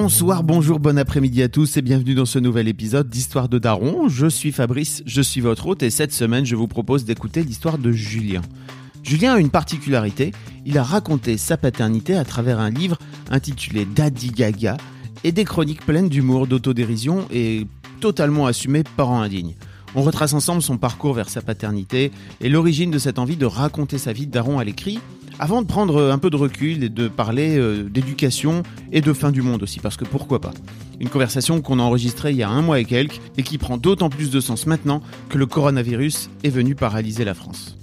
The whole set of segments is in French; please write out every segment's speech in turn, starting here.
Bonsoir, bonjour, bon après-midi à tous et bienvenue dans ce nouvel épisode d'Histoire de Daron. Je suis Fabrice, je suis votre hôte et cette semaine je vous propose d'écouter l'histoire de Julien. Julien a une particularité, il a raconté sa paternité à travers un livre intitulé Daddy Gaga et des chroniques pleines d'humour, d'autodérision et totalement assumées parents indignes. On retrace ensemble son parcours vers sa paternité et l'origine de cette envie de raconter sa vie de daron à l'écrit, avant de prendre un peu de recul et de parler euh, d'éducation et de fin du monde aussi, parce que pourquoi pas. Une conversation qu'on a enregistrée il y a un mois et quelques et qui prend d'autant plus de sens maintenant que le coronavirus est venu paralyser la France.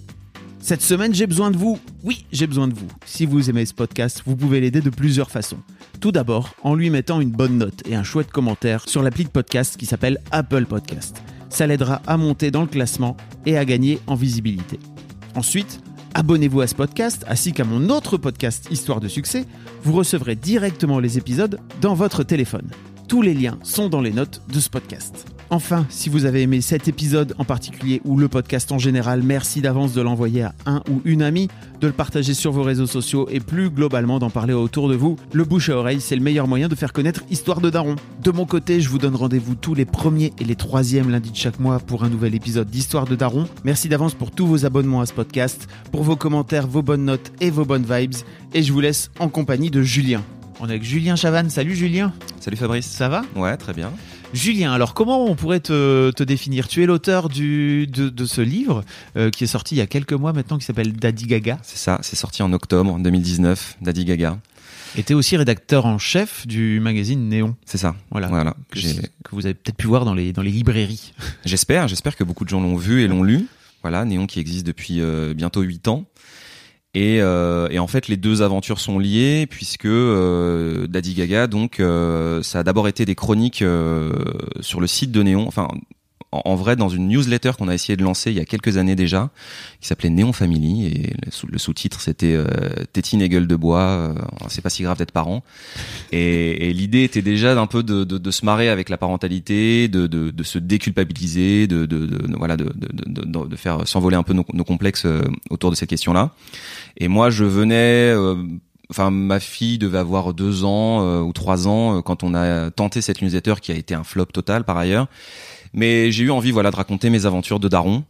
Cette semaine, j'ai besoin de vous. Oui, j'ai besoin de vous. Si vous aimez ce podcast, vous pouvez l'aider de plusieurs façons. Tout d'abord, en lui mettant une bonne note et un chouette commentaire sur l'appli de podcast qui s'appelle Apple Podcast. Ça l'aidera à monter dans le classement et à gagner en visibilité. Ensuite, abonnez-vous à ce podcast ainsi qu'à mon autre podcast Histoire de succès. Vous recevrez directement les épisodes dans votre téléphone. Tous les liens sont dans les notes de ce podcast. Enfin, si vous avez aimé cet épisode en particulier ou le podcast en général, merci d'avance de l'envoyer à un ou une amie, de le partager sur vos réseaux sociaux et plus globalement d'en parler autour de vous. Le bouche à oreille, c'est le meilleur moyen de faire connaître Histoire de Daron. De mon côté, je vous donne rendez-vous tous les premiers et les troisièmes lundis de chaque mois pour un nouvel épisode d'Histoire de Daron. Merci d'avance pour tous vos abonnements à ce podcast, pour vos commentaires, vos bonnes notes et vos bonnes vibes. Et je vous laisse en compagnie de Julien. On est avec Julien Chavannes. Salut Julien. Salut Fabrice. Ça va? Ouais, très bien. Julien, alors comment on pourrait te, te définir? Tu es l'auteur de, de ce livre euh, qui est sorti il y a quelques mois maintenant qui s'appelle Daddy Gaga. C'est ça, c'est sorti en octobre 2019, Daddy Gaga. Et tu es aussi rédacteur en chef du magazine Néon. C'est ça. Voilà. Voilà. Que vous avez peut-être pu voir dans les, dans les librairies. J'espère, j'espère que beaucoup de gens l'ont vu et l'ont lu. Voilà, Néon qui existe depuis euh, bientôt 8 ans. Et, euh, et en fait, les deux aventures sont liées puisque euh, Daddy Gaga, donc, euh, ça a d'abord été des chroniques euh, sur le site de Néon. Enfin, en, vrai, dans une newsletter qu'on a essayé de lancer il y a quelques années déjà, qui s'appelait Néon Family, et le, sous- le sous-titre c'était euh, Tétine et gueule de bois. euh, c'est pas si grave d'être parent. Et, et l'idée était déjà d'un peu de, de, de se marrer avec la parentalité, de, de, se déculpabiliser, de, voilà, de faire s'envoler un peu nos, nos complexes euh, autour de cette question-là. Et moi, je venais. euh, Enfin, ma fille devait avoir deux ans euh, ou trois ans euh, quand on a tenté cette newsletter qui a été un flop total par ailleurs. Mais j'ai eu envie, voilà, de raconter mes aventures de daron.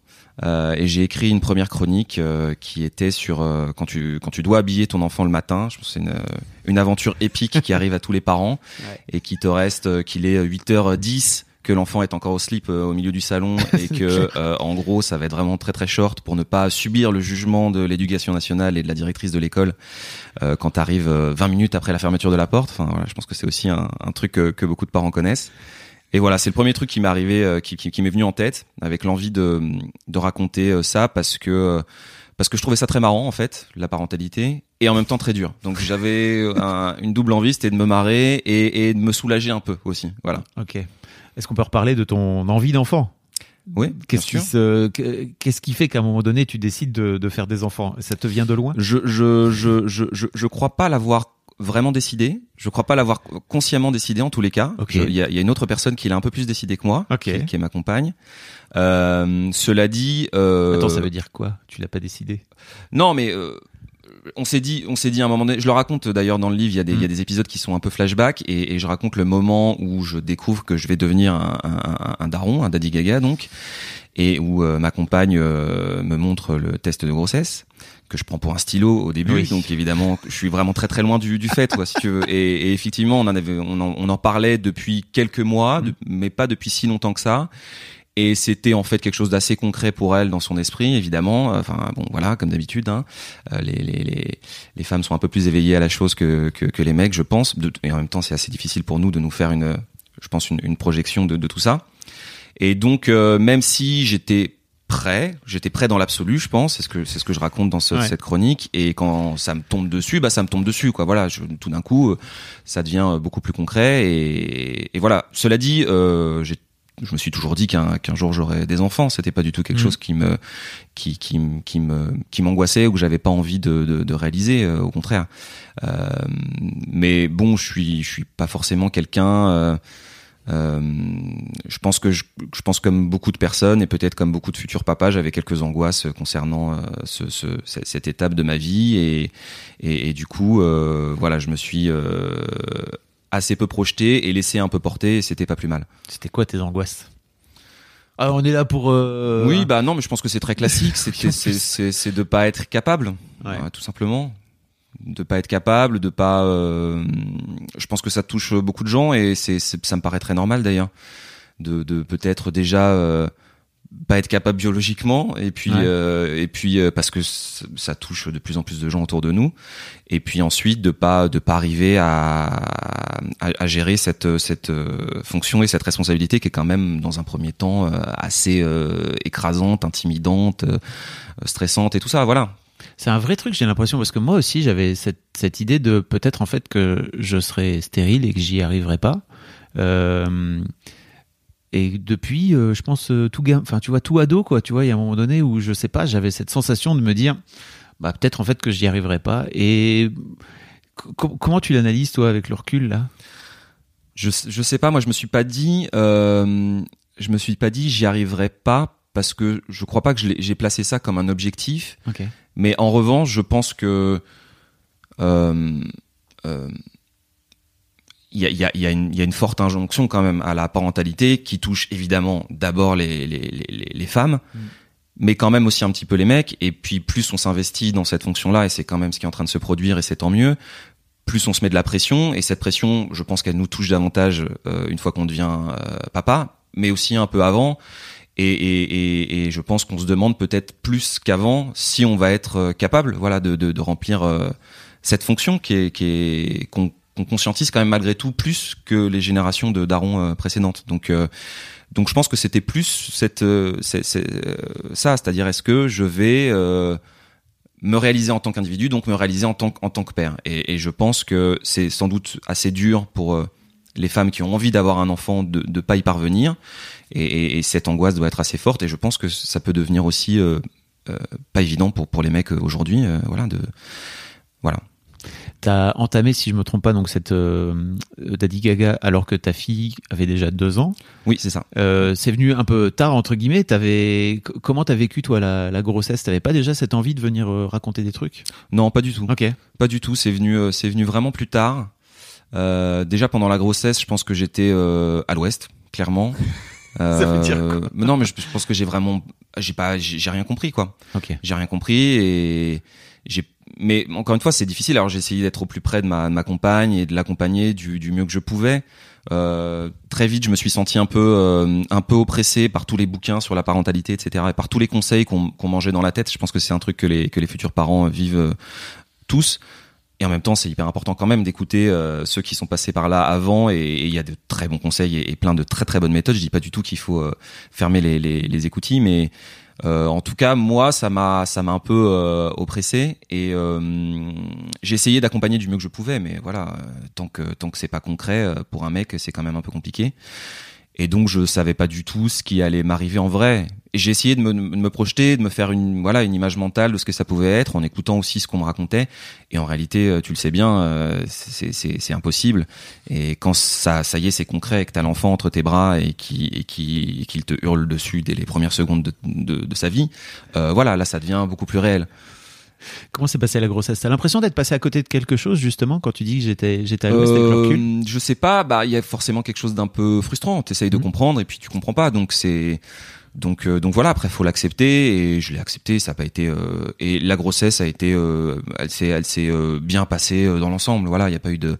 Euh, et j'ai écrit une première chronique euh, qui était sur euh, quand tu quand tu dois habiller ton enfant le matin. Je pense c'est une, euh, une aventure épique qui arrive à tous les parents et qui te reste euh, qu'il est 8h10 que l'enfant est encore au slip euh, au milieu du salon et que euh, en gros ça va être vraiment très très short pour ne pas subir le jugement de l'éducation nationale et de la directrice de l'école euh, quand tu arrives 20 minutes après la fermeture de la porte. Enfin voilà, je pense que c'est aussi un, un truc que, que beaucoup de parents connaissent. Et voilà, c'est le premier truc qui m'est arrivé, euh, qui, qui, qui m'est venu en tête, avec l'envie de, de raconter euh, ça parce que euh, parce que je trouvais ça très marrant en fait, la parentalité, et en même temps très dur. Donc j'avais un- une double envie, c'était de me marrer et, et de me soulager un peu aussi. Voilà. Ok. Est-ce qu'on peut reparler de ton envie d'enfant? Oui, Qu'est-ce qui, se- qu'est-ce qui fait qu'à un moment donné tu décides de, de faire des enfants? Ça te vient de loin? Je je je je je, je crois pas l'avoir vraiment décidé. Je crois pas l'avoir consciemment décidé en tous les cas. Il y, a, y a une autre personne qui l'a un peu plus décidé que moi, Ok. qui, qui est ma compagne. Euh, cela dit, euh, Attends, ça veut dire quoi? Tu l'as pas décidé? Non, mais euh, on s'est dit, on s'est dit à un moment donné. Je le raconte d'ailleurs dans le livre. Il y a des, Mm. il y a des épisodes qui sont un peu flashback et, et je raconte le moment où je découvre que je vais devenir un, un, un- un daron, un daddy gaga donc, et où euh, ma compagne euh, me montre le test de grossesse que je prends pour un stylo au début. Oui. Donc évidemment, je suis vraiment très très loin du, du fait, quoi, si tu veux. Et, et effectivement, on en avait, on en, on en parlait depuis quelques mois, Mm. de- mais pas depuis si longtemps que ça. Et c'était en fait quelque chose d'assez concret pour elle dans son esprit, évidemment. Enfin bon, voilà, comme d'habitude, hein. Euh, les, les, les, les femmes sont un peu plus éveillées à la chose que, que, que les mecs, je pense. Et en même temps, c'est assez difficile pour nous de nous faire une, je pense, une, une projection de, de tout ça. Et donc, euh, même si j'étais prêt, j'étais prêt dans l'absolu, je pense, c'est ce que c'est ce que je raconte dans ce- Ouais. cette chronique et quand ça me tombe dessus, bah ça me tombe dessus quoi. Voilà, je, tout d'un coup euh, ça devient euh, beaucoup plus concret et, et voilà. Cela dit, euh, j'ai je me suis toujours dit qu'un qu'un jour j'aurais des enfants, c'était pas du tout quelque Mhm. chose qui me qui qui me- qui me qui m'angoissait ou que j'avais pas envie de de, de réaliser euh, au contraire. Euh, mais bon, je suis je suis pas forcément quelqu'un euh, euh, je pense que je, je pense comme beaucoup de personnes et peut-être comme beaucoup de futurs papas, j'avais quelques angoisses concernant euh, ce, ce, ce- cette étape de ma vie et, et, et du coup, euh, voilà, je me suis assez peu projeté et laissé un peu porter et c'était pas plus mal. C'était quoi tes angoisses? Ah, on est là pour. oui, bah non, mais je pense que c'est très classique, c'est de pas être capable, Ouais. euh, tout simplement. De pas être capable, de pas. euh, je pense que ça touche beaucoup de gens et c'est ça me paraît très normal d'ailleurs de de peut-être déjà euh, pas être capable biologiquement et puis Ouais. euh, et puis euh, parce que ça touche de plus en plus de gens autour de nous et puis ensuite de pas de pas arriver à à, à gérer cette cette euh, fonction et cette responsabilité qui est quand même dans un premier temps euh, assez euh, écrasante, intimidante, euh, stressante et tout ça voilà. C'est un vrai truc, j'ai l'impression, parce que moi aussi, j'avais cette, idée de peut-être en fait que je serais stérile et que j'y arriverais pas. Euh, et depuis, euh, je pense, euh, tout enfin, tu vois, tout ado, quoi, tu vois, il y a un moment donné où je sais pas, j'avais cette sensation de me dire, bah, peut-être en fait que j'y arriverais pas. Et co- comment tu l'analyses, toi, avec le recul, là? Je je sais pas, moi je me suis pas dit euh, je me suis pas dit j'y arriverai pas parce que je crois pas que j'ai placé ça comme un objectif. Ok. Mais en revanche, je pense que euh, euh, il y, a, y, a, y, a y a une forte injonction quand même à la parentalité qui touche évidemment d'abord les, les, les, les femmes, Mm. mais quand même aussi un petit peu les mecs. Et puis plus on s'investit dans cette fonction-là, et c'est quand même ce qui est en train de se produire, et c'est tant mieux, plus on se met de la pression. Et cette pression, je pense qu'elle nous touche davantage euh, une fois qu'on devient euh, papa, mais aussi un peu avant. Et, et, et, je pense qu'on se demande peut-être plus qu'avant si on va être euh, capable, voilà, de, de, de remplir euh, cette fonction qui est, qui est qu'on qu'on conscientise quand même malgré tout plus que les générations de darons euh, précédentes. Donc, donc je pense que c'était plus cette, c'est, euh, ça, c'est-à-dire est-ce que je vais euh, me réaliser en tant qu'individu, donc me réaliser en tant, en tant que père. Et, et je pense que c'est sans doute assez dur pour les femmes qui ont envie d'avoir un enfant de ne pas y parvenir. Et, et, et cette angoisse doit être assez forte. Et je pense que ça peut devenir aussi euh, euh, pas évident pour pour les mecs euh, aujourd'hui. euh, voilà, de voilà. T'as entamé, si je me trompe pas, donc cette Daddy Gaga alors que ta fille avait déjà deux ans. Oui, c'est ça. C'est venu un peu tard entre guillemets. T'avais comment t'as vécu toi la, la grossesse? T'avais pas déjà cette envie de venir raconter des trucs? Non, pas du tout. Ok. Pas du tout. C'est venu, c'est venu vraiment plus tard. Déjà pendant la grossesse, je pense que j'étais à l'ouest, clairement. Ça veut dire Euh, mais non, mais je, je pense que j'ai vraiment, j'ai pas, j'ai rien compris quoi. Ok. J'ai rien compris et j'ai. Mais encore une fois, c'est difficile. Alors j'ai essayé d'être au plus près de ma, de ma compagne et de l'accompagner du, du mieux que je pouvais. Euh, très vite, je me suis senti un peu, euh, un peu oppressé par tous les bouquins sur la parentalité, etc. Et par tous les conseils qu'on qu'on mangeait dans la tête. Je pense que c'est un truc que les que les futurs parents vivent euh, tous. Et en même temps, c'est hyper important quand même d'écouter euh, ceux qui sont passés par là avant. Et il y a de très bons conseils et, plein de très très bonnes méthodes. Je dis pas du tout qu'il faut euh, fermer les, les, les écoutilles, mais euh, en tout cas, moi, ça m'a ça m'a un peu oppressé et j'ai essayé d'accompagner du mieux que je pouvais, mais voilà, tant que tant que c'est pas concret pour un mec, c'est quand même un peu compliqué. Et donc, je savais pas du tout ce qui allait m'arriver en vrai. J'ai essayé de me, de me projeter, de me faire une voilà une image mentale de ce que ça pouvait être, en écoutant aussi ce qu'on me racontait. Et en réalité, euh, tu le sais bien, euh, c'est impossible. Et quand ça ça y est, c'est concret, et que t'as l'enfant entre tes bras et qui et qui qu'il te hurle dessus dès les premières secondes de de, de sa vie, euh, voilà, là, ça devient beaucoup plus réel. Comment s'est passée la grossesse? T'as l'impression d'être passé à côté de quelque chose justement quand tu dis que j'étais j'étais avec le recul? Je sais pas, bah il y a forcément quelque chose d'un peu frustrant. T'essayes de Mhm. comprendre et puis tu comprends pas. Donc c'est donc euh, donc voilà. Après faut l'accepter et je l'ai accepté. Ça a pas été euh, et la grossesse a été, euh, elle s'est elle s'est bien passée dans l'ensemble. Voilà, il y a pas eu de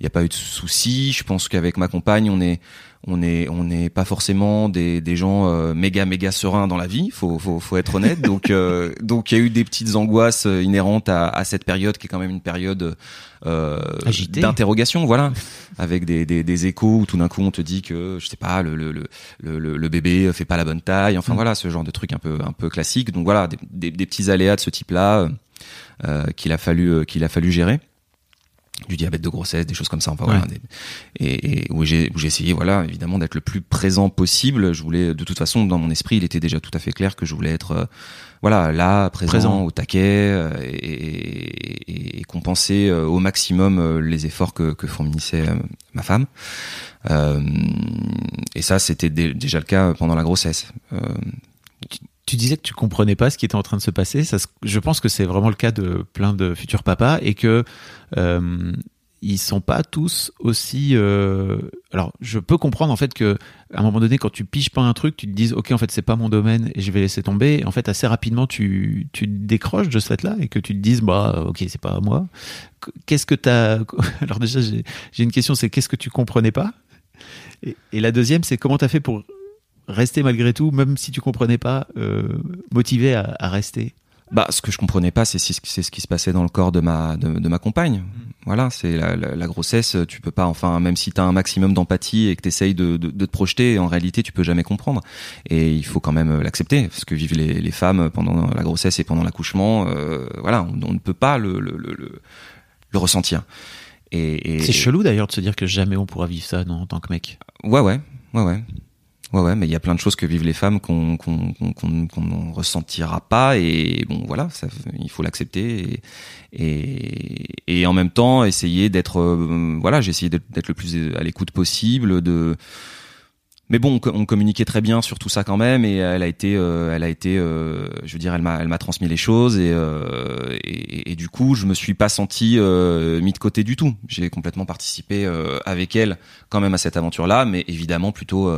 il n'y a pas eu de soucis. Je pense qu'avec ma compagne, on est on est on n'est pas forcément des, des gens euh, méga méga sereins dans la vie faut faut, faut être honnête. Donc euh, donc il y a eu des petites angoisses euh, inhérentes à, à, cette période qui est quand même une période euh, d'interrogation voilà. Avec des, des, des échos où tout d'un coup on te dit que je sais pas le le, le, le, le bébé fait pas la bonne taille. Enfin mm. voilà ce genre de truc un peu un peu classique. Donc voilà des, des, petits aléas de ce type là euh, qu'il a fallu qu'il a fallu gérer du diabète de grossesse, des choses comme ça. Enfin voilà, et, et, où j'ai où j'ai essayé voilà évidemment d'être le plus présent possible. Je voulais de toute façon dans mon esprit, il était déjà tout à fait clair que je voulais être euh, voilà là présent, au taquet euh, et, et, compenser euh, au maximum les efforts que, que fournissait ma femme. et ça, c'était déjà le cas pendant la grossesse tu disais que tu comprenais pas ce qui était en train de se passer. Je pense que c'est vraiment le cas de plein de futurs papas et que euh, ils sont pas tous aussi. Euh... Alors, je peux comprendre en fait que à un moment donné, quand tu piges pas un truc, tu te dises ok, en fait, c'est pas mon domaine et je vais laisser tomber. En fait, assez rapidement, tu tu décroches de cette là et que tu te dises bah ok, c'est pas moi. Qu'est-ce que t'as Alors déjà, j'ai une question, c'est qu'est-ce que tu comprenais pas? Et, et la deuxième, c'est comment t'as fait pour rester malgré tout, même si tu comprenais pas, euh, motivé à, à, rester bah, ce que je comprenais pas, c'est c'est ce qui se passait dans le corps de ma de, de ma compagne. Mm. Voilà, c'est la, la, la, grossesse. Tu peux pas, enfin, même si tu as un maximum d'empathie et que tu essayes de, de, de, te projeter, en réalité, tu peux jamais comprendre. Et il faut quand même l'accepter, ce que vivent les, les, femmes pendant la grossesse et pendant l'accouchement. Euh, voilà, on, on, ne peut pas le le, le, le ressentir. Et, et c'est chelou d'ailleurs de se dire que jamais on pourra vivre ça non, en tant que mec. Ouais, ouais, ouais, ouais. Ouais, ouais, mais il y a plein de choses que vivent les femmes qu'on qu'on qu'on qu'on ressentira pas et bon voilà, ça, il faut l'accepter et, et, et en même temps essayer d'être euh, voilà, j'ai essayé d'être le plus à l'écoute possible de mais bon, on, communiquait très bien sur tout ça quand même, et elle a été, euh, elle a été, euh, je veux dire, elle m'a, elle m'a transmis les choses, euh, et, du coup, je me suis pas senti mis de côté du tout. J'ai complètement participé avec elle quand même à cette aventure-là, mais évidemment plutôt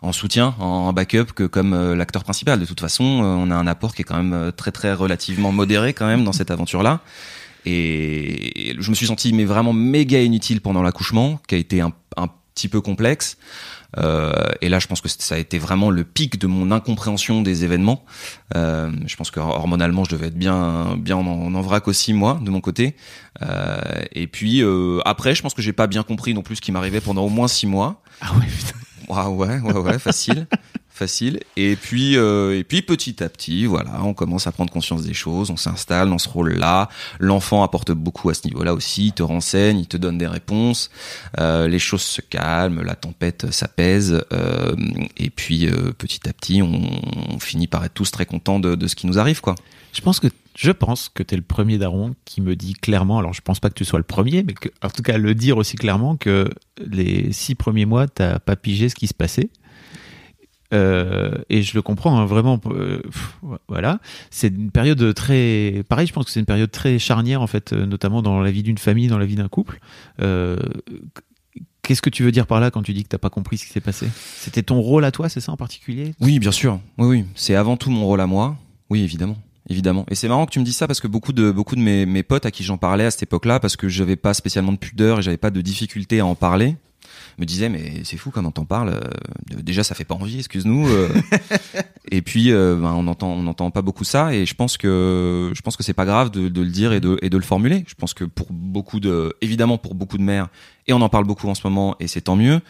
en soutien, en backup que comme l'acteur principal. De toute façon, on a un apport qui est quand même très très relativement modéré quand même dans cette aventure-là. Et je me suis senti mais vraiment méga inutile pendant l'accouchement, qui a été un, un petit peu complexe. Euh, et là, je pense que ça a été vraiment le pic de mon incompréhension des événements. Euh, je pense que hormonalement, je devais être bien, bien en, en vrac aussi moi, de mon côté. Euh, et puis euh, après, je pense que j'ai pas bien compris non plus ce qui m'arrivait pendant au moins six mois. Ah ouais, putain. ouais, ouais, ouais, facile Et puis, euh, et puis petit à petit, voilà, on commence à prendre conscience des choses, on s'installe dans ce rôle-là. L'enfant apporte beaucoup à ce niveau-là aussi, il te renseigne, il te donne des réponses. Euh, les choses se calment, la tempête s'apaise, euh, et puis petit à petit, on, finit par être tous très contents de, ce qui nous arrive, quoi. Je pense que je pense que tu es le premier daron qui me dit clairement, alors je pense pas que tu sois le premier, mais en tout cas le dire aussi clairement que les six premiers mois, t'as pas pigé ce qui se passait. Euh, et je le comprends hein, vraiment. Euh, voilà, c'est une période très. Pareil, je pense que c'est une période très charnière en fait, euh, notamment dans la vie d'une famille, dans la vie d'un couple. Qu'est-ce que tu veux dire par là quand tu dis que t'as pas compris ce qui s'est passé? C'était ton rôle à toi, c'est ça en particulier? Oui, bien sûr. Oui, oui. C'est avant tout mon rôle à moi. Oui, évidemment évidemment. Et c'est marrant que tu me dises ça parce que beaucoup de beaucoup de mes, mes potes à qui j'en parlais à cette époque-là, parce que j'avais pas spécialement de pudeur et j'avais pas de difficulté à en parler, me disait mais c'est fou quand on t'en parle. Euh, déjà ça fait pas envie, excuse-nous. Euh. et puis euh, ben, on entend on entend pas beaucoup ça et je pense que je pense que c'est pas grave de, de, le dire et de et de le formuler. Je pense que pour beaucoup de évidemment pour beaucoup de mères et on en parle beaucoup en ce moment et c'est tant mieux.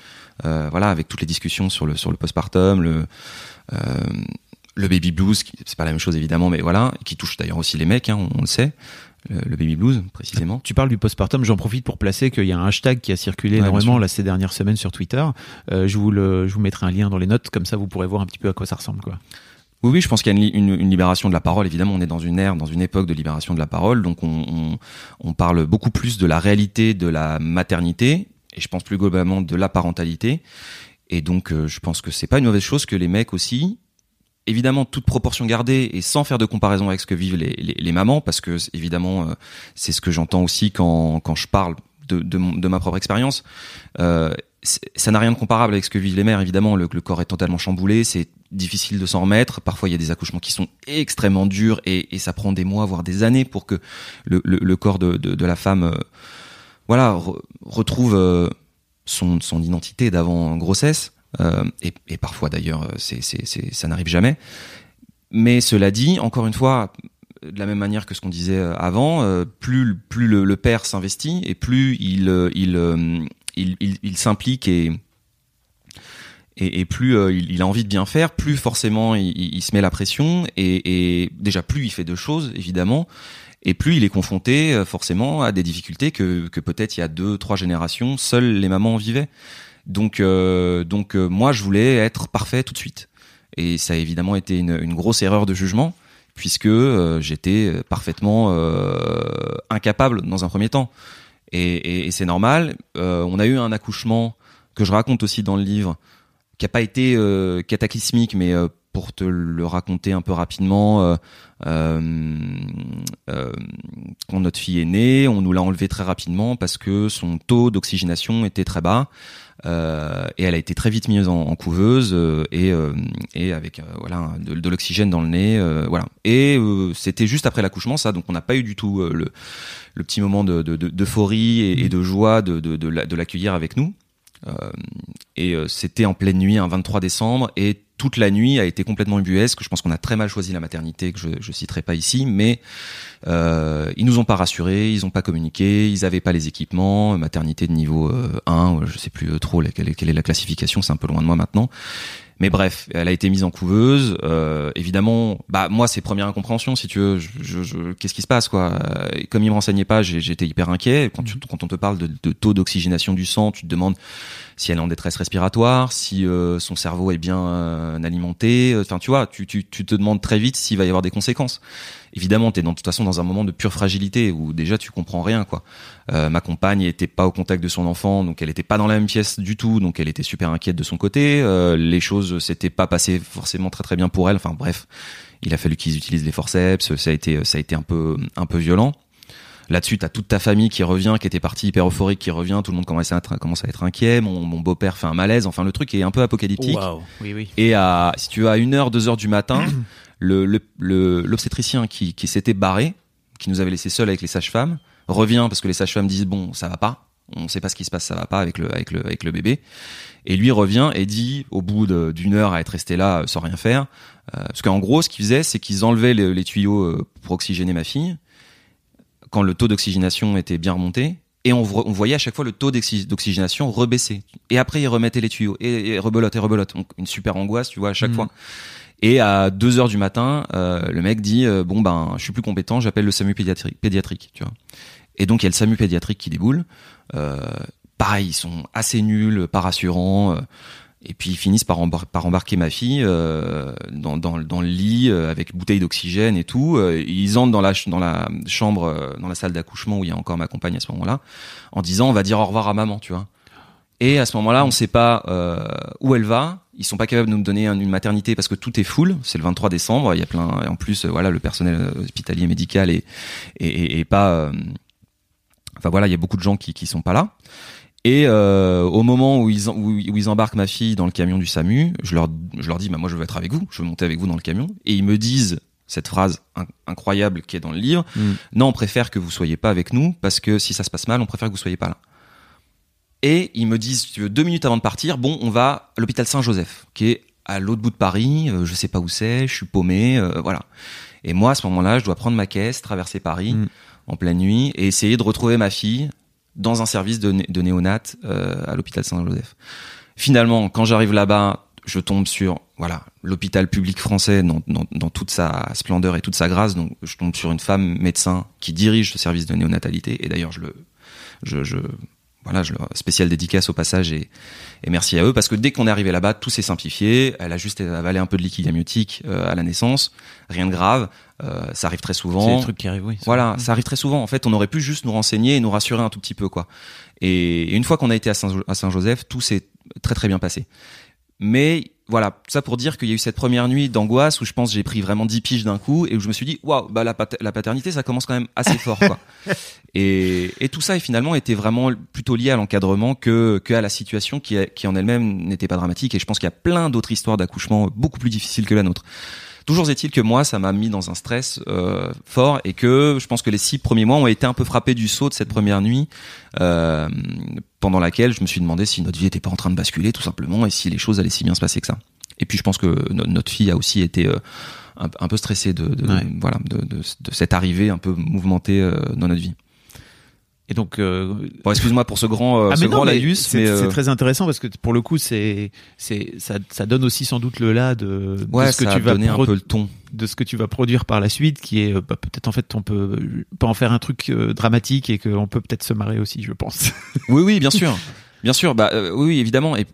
voilà avec toutes les discussions sur le sur le postpartum le le baby blues, c'est pas la même chose évidemment, mais voilà, qui touche d'ailleurs aussi les mecs, hein, on, on, le sait le, baby blues précisément. Tu parles du postpartum, j'en profite pour placer qu'il y a un hashtag qui a circulé ouais, énormément là ces dernières semaines sur Twitter. Euh, je vous le, je vous mettrai un lien dans les notes comme ça vous pourrez voir un petit peu à quoi ça ressemble quoi. Oui, oui, je pense qu'il y a une, une, une, libération de la parole. Évidemment, on est dans une ère, dans une époque de libération de la parole, donc on, on, on parle beaucoup plus de la réalité de la maternité et je pense plus globalement de la parentalité. Et donc, euh, je pense que c'est pas une mauvaise chose que les mecs aussi évidemment toute proportion gardée et sans faire de comparaison avec ce que vivent les, mamans, parce que évidemment euh, c'est ce que j'entends aussi quand, quand je parle de, de, ma propre expérience. Euh, ça n'a rien de comparable avec ce que vivent les mères, évidemment. Le, corps est totalement chamboulé, c'est difficile de s'en remettre. Parfois, il y a des accouchements qui sont extrêmement durs et, ça prend des mois, voire des années pour que le, le, corps de, de, de, la femme euh, voilà, retrouve son, son identité d'avant grossesse. Et, et, parfois d'ailleurs, c'est, ça n'arrive jamais. Mais cela dit, encore une fois, de la même manière que ce qu'on disait avant, plus, le, père s'investit et plus il, s'implique et plus euh, il, a envie de bien faire, plus forcément il, se met la pression et, déjà plus il fait de choses évidemment et plus il est confronté euh, forcément à des difficultés que, que peut-être il y a deux trois générations seules les mamans vivaient. Donc euh, donc moi je voulais être parfait tout de suite et ça a évidemment été une, grosse erreur de jugement puisque j'étais parfaitement incapable dans un premier temps et, et, c'est normal. on a eu un accouchement que je raconte aussi dans le livre qui a pas été euh, cataclysmique, mais euh, pour te le raconter un peu rapidement, euh, euh, quand notre fille est née, on nous l'a enlevée très rapidement parce que son taux d'oxygénation était très bas. Euh, et elle a été très vite mise en, couveuse et, et avec voilà de, de l'oxygène dans le nez, voilà. Et c'était juste après l'accouchement, ça, donc on n'a pas eu du tout le, petit moment de d'euphorie de, et, et, de joie de, de, de l'accueillir avec nous. Euh, et euh, c'était en pleine nuit, un 23 décembre, et toute la nuit a été complètement ubuesque. Je pense qu'on a très mal choisi la maternité, que je, je citerai pas ici, mais euh, ils nous ont pas rassurés, ils ont pas communiqué, ils avaient pas les équipements, maternité de niveau 1, je sais plus trop quelle quelle est la classification, c'est un peu loin de moi maintenant. Mais bref, elle a été mise en couveuse. Euh, évidemment, bah moi c'est première incompréhension si tu veux. Je, je, Qu'est-ce qui se passe quoi? Comme il me renseignait pas, j'étais hyper inquiet. Quand, tu, quand on te parle de, de taux d'oxygénation du sang, tu te demandes si elle est en détresse respiratoire, si euh, son cerveau est bien euh, alimenté. Enfin, tu vois, tu, tu, tu te demandes très vite s'il va y avoir des conséquences évidemment, tu es de toute façon dans un moment de pure fragilité où déjà tu comprends rien. quoi. Euh, ma compagne était pas au contact de son enfant, donc elle était pas dans la même pièce du tout, donc elle était super inquiète de son côté. Euh, les choses s'étaient pas passées forcément très très bien pour elle. Enfin bref, il a fallu qu'ils utilisent les forceps. Ça a été ça a été un peu un peu violent. Là-dessus, t'as toute ta famille qui revient, qui était partie hyper euphorique, qui revient. Tout le monde commence à être, commence à être inquiet. Mon, mon beau-père fait un malaise. Enfin, le truc est un peu apocalyptique. Oui, oui. Et à, si tu veux, à 1h, 2h du matin, le, l'obstétricien qui, qui s'était barré, qui nous avait laissé seuls avec les sages-femmes, revient parce que les sages-femmes disent bon, ça va pas. On sait pas ce qui se passe, ça va pas avec le, avec le, avec le bébé. Et lui revient et dit, au bout d'une heure à être resté là sans rien faire, euh, parce qu'en gros, ce qu'ils faisaient, c'est qu'ils enlevaient les, les tuyaux euh, pour oxygéner ma fille quand le taux d'oxygénation était bien remonté, et on, on, voyait à chaque fois le taux d'oxygénation rebaisser. Et après, ils remettaient les tuyaux, et, et rebelote, et rebelote. Donc, une super angoisse, tu vois, à chaque mmh. fois. Et à 2 heures du matin, euh, le mec dit euh, bon ben, je suis plus compétent, j'appelle le SAMU pédiatrique, pédiatrique, tu vois. Et donc il y a le SAMU pédiatrique qui déboule. Euh, pareil, ils sont assez nuls, pas rassurants. Euh, et puis ils finissent par, embar par embarquer ma fille euh, dans, le lit euh, avec bouteille d'oxygène et tout. Euh, ils entrent dans la, chambre, dans la salle d'accouchement où il y a encore ma compagne à ce moment-là, en disant on va dire au revoir à maman, tu vois. Et à ce moment-là, on ne sait pas euh, où elle va. Ils sont pas capables de nous donner une maternité parce que tout est full. C'est le 23 décembre. Il y a plein. En plus, voilà, le personnel hospitalier médical est, pas. enfin voilà, il y a beaucoup de gens qui qui sont pas là. Et euh, au moment où ils, où, ils embarquent ma fille dans le camion du SAMU, je leur, je leur dis, bah, moi je veux être avec vous, je veux monter avec vous dans le camion. Et ils me disent cette phrase incroyable qui est dans le livre, mm. non, on préfère que vous soyez pas avec nous, parce que si ça se passe mal, on préfère que vous soyez pas là. Et ils me disent, tu veux, deux minutes avant de partir, bon, on va à l'hôpital Saint-Joseph, qui est à l'autre bout de Paris, euh, je sais pas où c'est, je suis paumé, euh, voilà. Et moi, à ce moment-là, je dois prendre ma caisse, traverser Paris mm. en pleine nuit et essayer de retrouver ma fille dans un service de, de néonat euh, à l'hôpital Saint-Joseph. Finalement, quand j'arrive là-bas, je tombe sur voilà l'hôpital public français dans, dans, dans, toute sa splendeur et toute sa grâce. Donc, je tombe sur une femme médecin qui dirige ce service de néonatalité. Et d'ailleurs, je le je, je voilà, je leur spécial dédicace au passage et, et merci à eux parce que dès qu'on est arrivé là-bas, tout s'est simplifié. Elle a juste avalé un peu de liquide amniotique euh, à la naissance, rien de grave. Euh, ça arrive très souvent. C'est des trucs qui arrivent, oui. Voilà, ça arrive très souvent. En fait, on aurait pu juste nous renseigner et nous rassurer un tout petit peu, quoi. Et, et une fois qu'on a été à Saint-Joseph, tout s'est très très bien passé. Mais voilà, ça pour dire qu'il y a eu cette première nuit d'angoisse où je pense j'ai pris vraiment 10 piges d'un coup et où je me suis dit waouh, bah la, la, paternité ça commence quand même assez fort quoi. et, et tout ça finalement était vraiment plutôt lié à l'encadrement que que à la situation qui qui en elle-même n'était pas dramatique et je pense qu'il y a plein d'autres histoires d'accouchement beaucoup plus difficiles que la nôtre. Toujours est-il que moi, ça m'a mis dans un stress euh, fort et que je pense que les six premiers mois ont été un peu frappés du saut de cette première nuit, euh, pendant laquelle je me suis demandé si notre vie était pas en train de basculer tout simplement et si les choses allaient si bien se passer que ça. Et puis je pense que notre fille a aussi été euh, un, peu stressée de, voilà de, de, cette arrivée un peu mouvementée euh, dans notre vie. Et donc, euh, bon, excuse-moi pour ce grand, euh, ah, ce grand laïus, c'est euh, très intéressant parce que pour le coup, c'est, c'est, ça, ça donne aussi sans doute le là de, ouais, ce que tu vas un peu le ton de ce que tu vas produire par la suite, qui est bah, peut-être en fait on peut pas en faire un truc dramatique et qu'on peut peut-être se marrer aussi, je pense. oui, oui, bien sûr. Bien sûr, bah oui, évidemment. Et euh,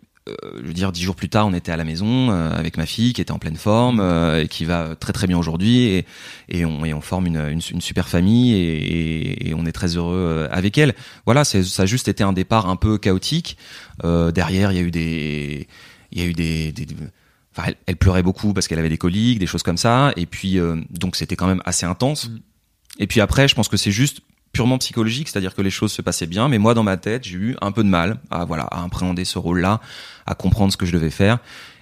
je veux dire, dix jours plus tard, on était à la maison euh, avec ma fille qui était en pleine forme euh, et qui va très très bien aujourd'hui et, et, on, et on forme une, une, super famille et, et, on est très heureux avec elle. Voilà, ça a juste été un départ un peu chaotique. derrière, il y a eu des, il y a eu des, des Enfin, elle, elle, pleurait beaucoup parce qu'elle avait des coliques, des choses comme ça. Et puis, donc, c'était quand même assez intense. Mm. Et puis après, je pense que c'est juste purement psychologique, c'est-à-dire que les choses se passaient bien, mais moi dans ma tête, j'ai eu un peu de mal à voilà, à appréhender ce rôle-là, à comprendre ce que je devais faire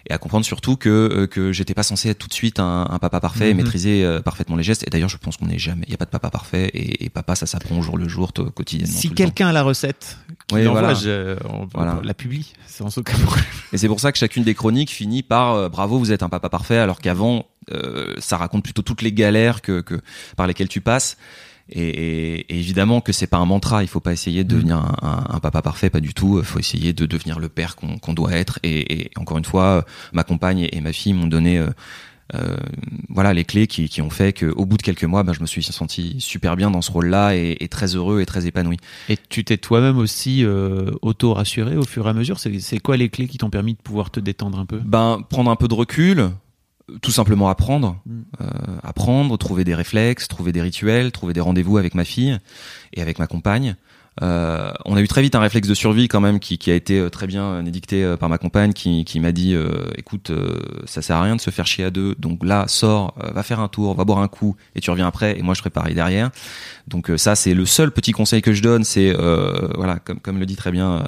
et à comprendre surtout que euh, que j'étais pas censé être tout de suite un, un papa parfait et mhm. maîtriser euh, parfaitement les gestes. Et d'ailleurs, je pense qu'on n'est jamais. Il y a pas de papa parfait et, papa, ça s'apprend au jour le jour, quotidiennement. Si quelqu'un a la recette, oui, voilà. on, la publie sans aucun problème. Et c'est pour ça que chacune des chroniques finit par euh, bravo, vous êtes un papa parfait, alors qu'avant, ça raconte plutôt toutes les galères que, que par lesquelles tu passes. Et, évidemment que c'est pas un mantra. Il faut pas essayer de mm. devenir un, papa parfait, pas du tout. Il faut essayer de devenir le père qu'on doit être. Et, encore une fois, ma compagne et ma fille m'ont donné euh, euh, voilà les clés qui, qui ont fait qu'au bout de quelques mois, ben, je me suis senti super bien dans ce rôle-là et, très heureux et très épanoui. Et tu t'es toi-même aussi euh, auto-rassuré au fur et à mesure? C'est quoi les clés qui t'ont permis de pouvoir te détendre un peu? Ben prendre un peu de recul, tout simplement apprendre, mm. euh, apprendre, trouver des réflexes, trouver des rituels, trouver des rendez-vous avec ma fille et avec ma compagne. Euh, on a eu très vite un réflexe de survie quand même qui, qui a été euh, très bien édicté par ma compagne qui, qui m'a dit écoute ça sert à rien de se faire chier à deux donc là sors va faire un tour va boire un coup et tu reviens après et moi je serai pareil derrière donc ça c'est le seul petit conseil que je donne c'est voilà comme comme le dit très bien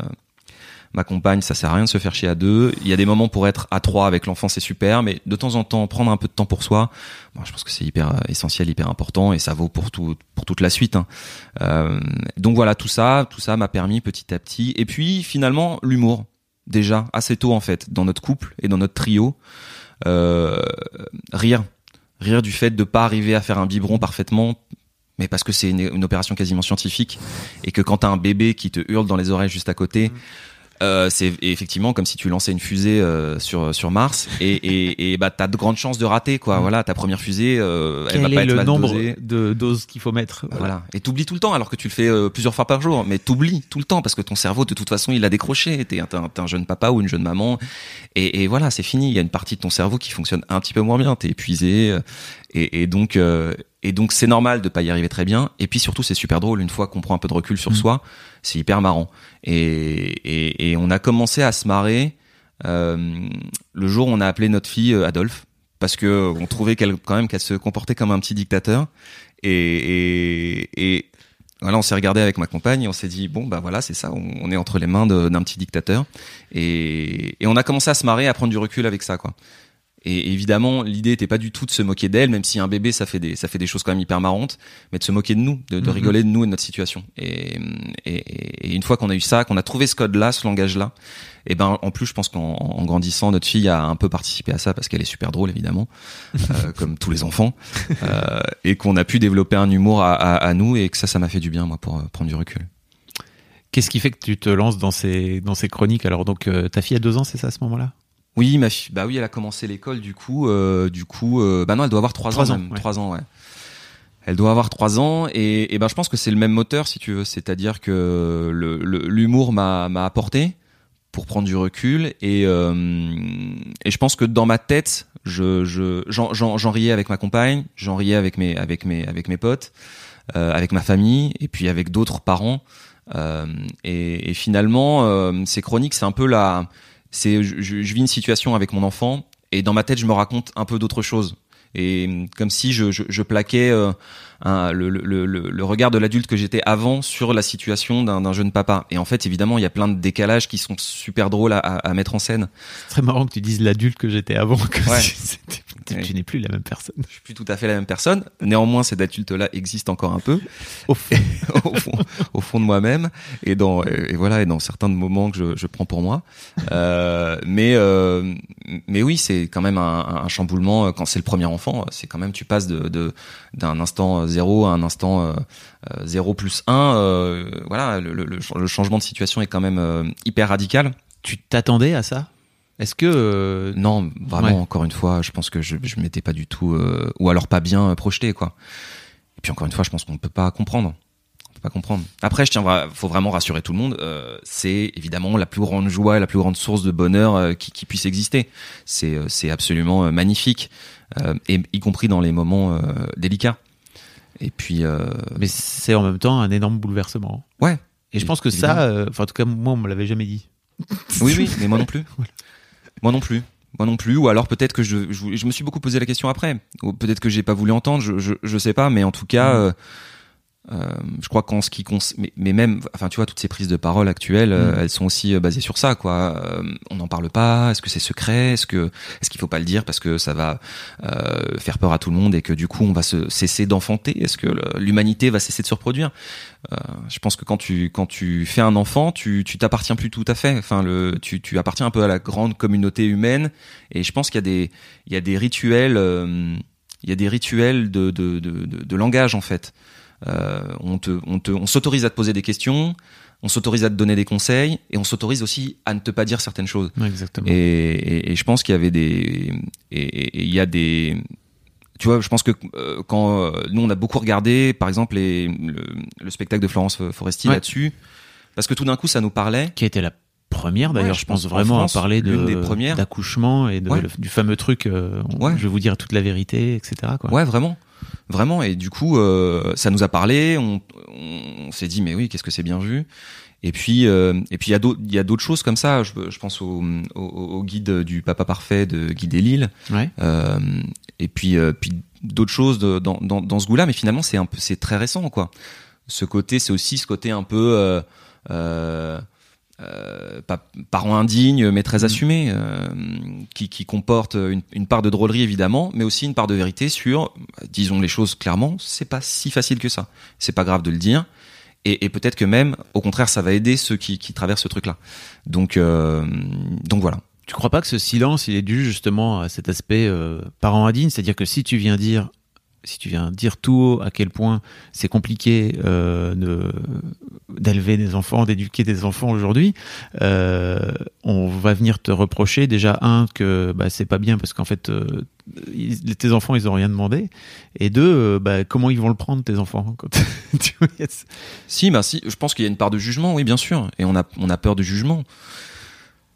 ma compagne, ça sert à rien de se faire chier à deux. Il y a des moments pour être à trois avec l'enfant, c'est super, mais de temps en temps, prendre un peu de temps pour soi, bon, je pense que c'est hyper euh, essentiel, hyper important, et ça vaut pour tout, pour toute la suite. Hein. Euh, donc voilà, tout ça, tout ça m'a permis petit à petit. Et puis finalement, l'humour, déjà assez tôt en fait, dans notre couple et dans notre trio, euh, rire, rire du fait de pas arriver à faire un biberon parfaitement mais parce que c'est une, opération quasiment scientifique et que quand t'as un bébé qui te hurle dans les oreilles juste à côté, mmh. Euh, c'est effectivement comme si tu lançais une fusée euh, sur sur Mars et et, et bah t'as de grandes chances de rater quoi. Mm. Voilà, ta première fusée, euh, elle va pas être le nombre dosée. de doses qu'il faut mettre? Voilà. Et t'oublies tout le temps alors que tu le fais euh, plusieurs fois par jour, mais t'oublies tout le temps parce que ton cerveau de toute façon il a décroché. T'es un, un, jeune papa ou une jeune maman et, et voilà, c'est fini. Il y a une partie de ton cerveau qui fonctionne un petit peu moins bien. T'es épuisé et, et donc et donc c'est normal de pas y arriver très bien. Et puis surtout c'est super drôle une fois qu'on prend un peu de recul sur mm. soi, c'est hyper marrant. Et, et, on a commencé à se marrer euh, le jour où on a appelé notre fille euh, Adolphe parce que on trouvait qu'elle quand même qu'elle se comportait comme un petit dictateur. Et, et, voilà, on s'est regardé avec ma compagne et on s'est dit bon bah voilà c'est ça, on, est entre les mains d'un petit dictateur. Et, et on a commencé à se marrer, à prendre du recul avec ça quoi. Et évidemment, l'idée n'était pas du tout de se moquer d'elle, même si un bébé, ça fait des, ça fait des choses quand même hyper marrantes, mais de se moquer de nous, de, de mhm. rigoler de nous et de notre situation. Et, et, et une fois qu'on a eu ça, qu'on a trouvé ce code-là, ce langage-là, et ben en plus, je pense qu'en grandissant, notre fille a un peu participé à ça parce qu'elle est super drôle, évidemment, euh, comme tous les enfants, euh, et qu'on a pu développer un humour à, à, à, nous et que ça, ça m'a fait du bien, moi, pour euh, prendre du recul. Qu'est-ce qui fait que tu te lances dans ces, dans ces chroniques? Alors, donc, euh, ta fille a deux ans, c'est ça à ce moment-là? Oui, ma fille, bah oui, elle a commencé l'école du coup, euh, du coup, euh, bah non, elle doit avoir trois, ans, trois ans, ouais. Elle doit avoir trois ans et, et ben je pense que c'est le même moteur si tu veux, c'est-à-dire que l'humour m'a m'a apporté pour prendre du recul et euh, et je pense que dans ma tête, je je j'en riais avec ma compagne, j'en riais avec mes avec mes avec mes potes, euh, avec ma famille et puis avec d'autres parents. Euh, et, et, finalement, ces chroniques, c'est un peu la c'est je, je, vis une situation avec mon enfant et dans ma tête je me raconte un peu d'autre chose et comme si je, je, je plaquais euh, un, le, le, le, le, regard de l'adulte que j'étais avant sur la situation d'un jeune papa. Et en fait, évidemment, il y a plein de décalages qui sont super drôles à, à, mettre en scène. C'est très marrant que tu dises l'adulte que j'étais avant. ouais. Tu, Oui. tu n'es plus la même personne. Je suis plus tout à fait la même personne. Néanmoins, cet adulte-là existe encore un peu Au fond. au fond, au fond de moi-même et dans et voilà et dans certains moments que je, je prends pour moi. Euh, mais euh, mais oui, c'est quand même un, un chamboulement quand c'est le premier enfant. C'est quand même tu passes de de- d'un instant zéro à un instant euh, euh, zéro plus un. euh, voilà, le, le, le changement de situation est quand même euh, hyper radical. Tu t'attendais à ça? Est-ce que euh, Non, vraiment, Ouais. encore une fois, je pense que je, je m'étais pas du tout, euh, ou alors pas bien euh, projeté, quoi. Et puis encore une fois, je pense qu'on peut pas comprendre. On peut pas comprendre. Après, je tiens, faut vraiment rassurer tout le monde. euh, c'est évidemment la plus grande joie et la plus grande source de bonheur euh, qui, qui puisse exister. C'est, euh, c'est absolument euh, magnifique, euh, et y compris dans les moments euh, délicats. Et puis, euh, Mais c'est en même temps un énorme bouleversement. ouais, Et je pense que Évidemment. ça, euh, enfin en tout cas moi on me l'avait jamais dit. Oui, oui, mais moi non plus. Moi non plus. Moi non plus. Ou alors peut-être que je, je, je me suis beaucoup posé la question après. Ou peut-être que j'ai pas voulu entendre. Je, je, je sais pas. Mais en tout cas, euh, euh, je crois qu'en ce qui cons- mais, mais même, enfin, tu vois, toutes ces prises de parole actuelles, euh, Mm. elles sont aussi euh, basées sur ça, quoi. Euh, on n'en parle pas. Est-ce que c'est secret Est-ce que, est-ce qu'il faut pas le dire parce que ça va euh, faire peur à tout le monde et que du coup on va se cesser d'enfanter? Est-ce que l'humanité va cesser de se reproduire? Euh, Je pense que quand tu quand tu fais un enfant, tu tu t'appartiens plus tout à fait. Enfin, le tu tu appartiens un peu à la grande communauté humaine et je pense qu'il y a des il y a des rituels il y a des rituels de de de, de, de langage en fait. Euh, on te on te on s'autorise à te poser des questions, on s'autorise à te donner des conseils et on s'autorise aussi à ne te pas dire certaines choses. Ouais, exactement. Et, et, et je pense qu'il y avait des et il y a des tu vois, je pense que euh, quand euh, nous on a beaucoup regardé, par exemple, les, le, le spectacle de Florence Foresti Ouais. là-dessus, parce que tout d'un coup ça nous parlait. Qui été la première d'ailleurs, Ouais, je je pense pense, en vraiment France, à parler de l'une des premières. d'accouchement et de, le- du fameux truc. euh, on-. Je vais vous dire toute la vérité, etc. Quoi. Ouais, vraiment, vraiment. Et du coup, euh, ça nous a parlé. On, on s'est dit, mais oui, qu'est-ce que c'est bien vu? Et puis, euh, et puis il y a d'autres, il y a d'autres choses comme ça. Je, je pense au, au, au guide du Papa parfait de Guy Delisle. Ouais. Euh, et puis, euh, puis d'autres choses de- dans, dans, dans ce goût-là, mais finalement c'est un peu, c'est très récent, quoi. Ce côté, c'est aussi ce côté un peu euh, euh, euh, pas, parent indigne, mais très Mhm. assumé, euh, qui, qui comporte une, une part de drôlerie évidemment, mais aussi une part de vérité sur, disons les choses clairement, c'est pas si facile que ça. C'est pas grave de le dire. Et, et peut-être que même, au contraire, ça va aider ceux qui, qui traversent ce truc-là. Donc, euh, donc voilà. Tu crois pas que ce silence, il est dû justement à cet aspect euh, parent indigne? C'est-à-dire que si tu viens dire, si tu viens dire tout haut à quel point c'est compliqué euh, de- d'élever des enfants, d'éduquer des enfants aujourd'hui, euh, on va venir te reprocher déjà un que bah, c'est pas bien parce qu'en fait euh, tes enfants ils ont rien demandé, et deux euh, bah, comment ils vont le prendre tes enfants quand Si, bah si, je pense qu'il y a une part de jugement, oui, bien sûr. Et on a, on a peur du jugement.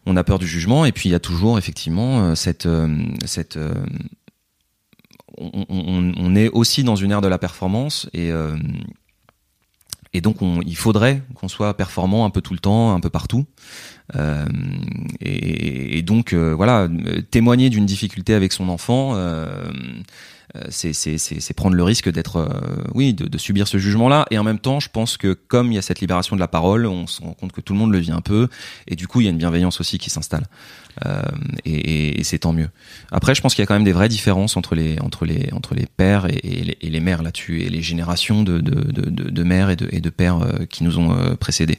On a peur du jugement, et puis il y a toujours effectivement euh, cette, euh, cette. On, est aussi dans une ère de la performance, et euh, donc on, il faudrait qu'on soit performant un peu tout le temps, un peu partout. Euh, et, donc euh, voilà, témoigner d'une difficulté avec son enfant. euh, c'est prendre le risque d'être oui de, subir ce jugement là et en même temps je pense que comme il y a cette libération de la parole on se rend compte que tout le monde le vit un peu. Et du coup il y a une bienveillance aussi qui s'installe. Et, c'est tant mieux. Après je pense qu'il y a quand même des vraies différences entre les pères et, les, mères là-dessus et les générations de mères et de, pères qui nous ont précédés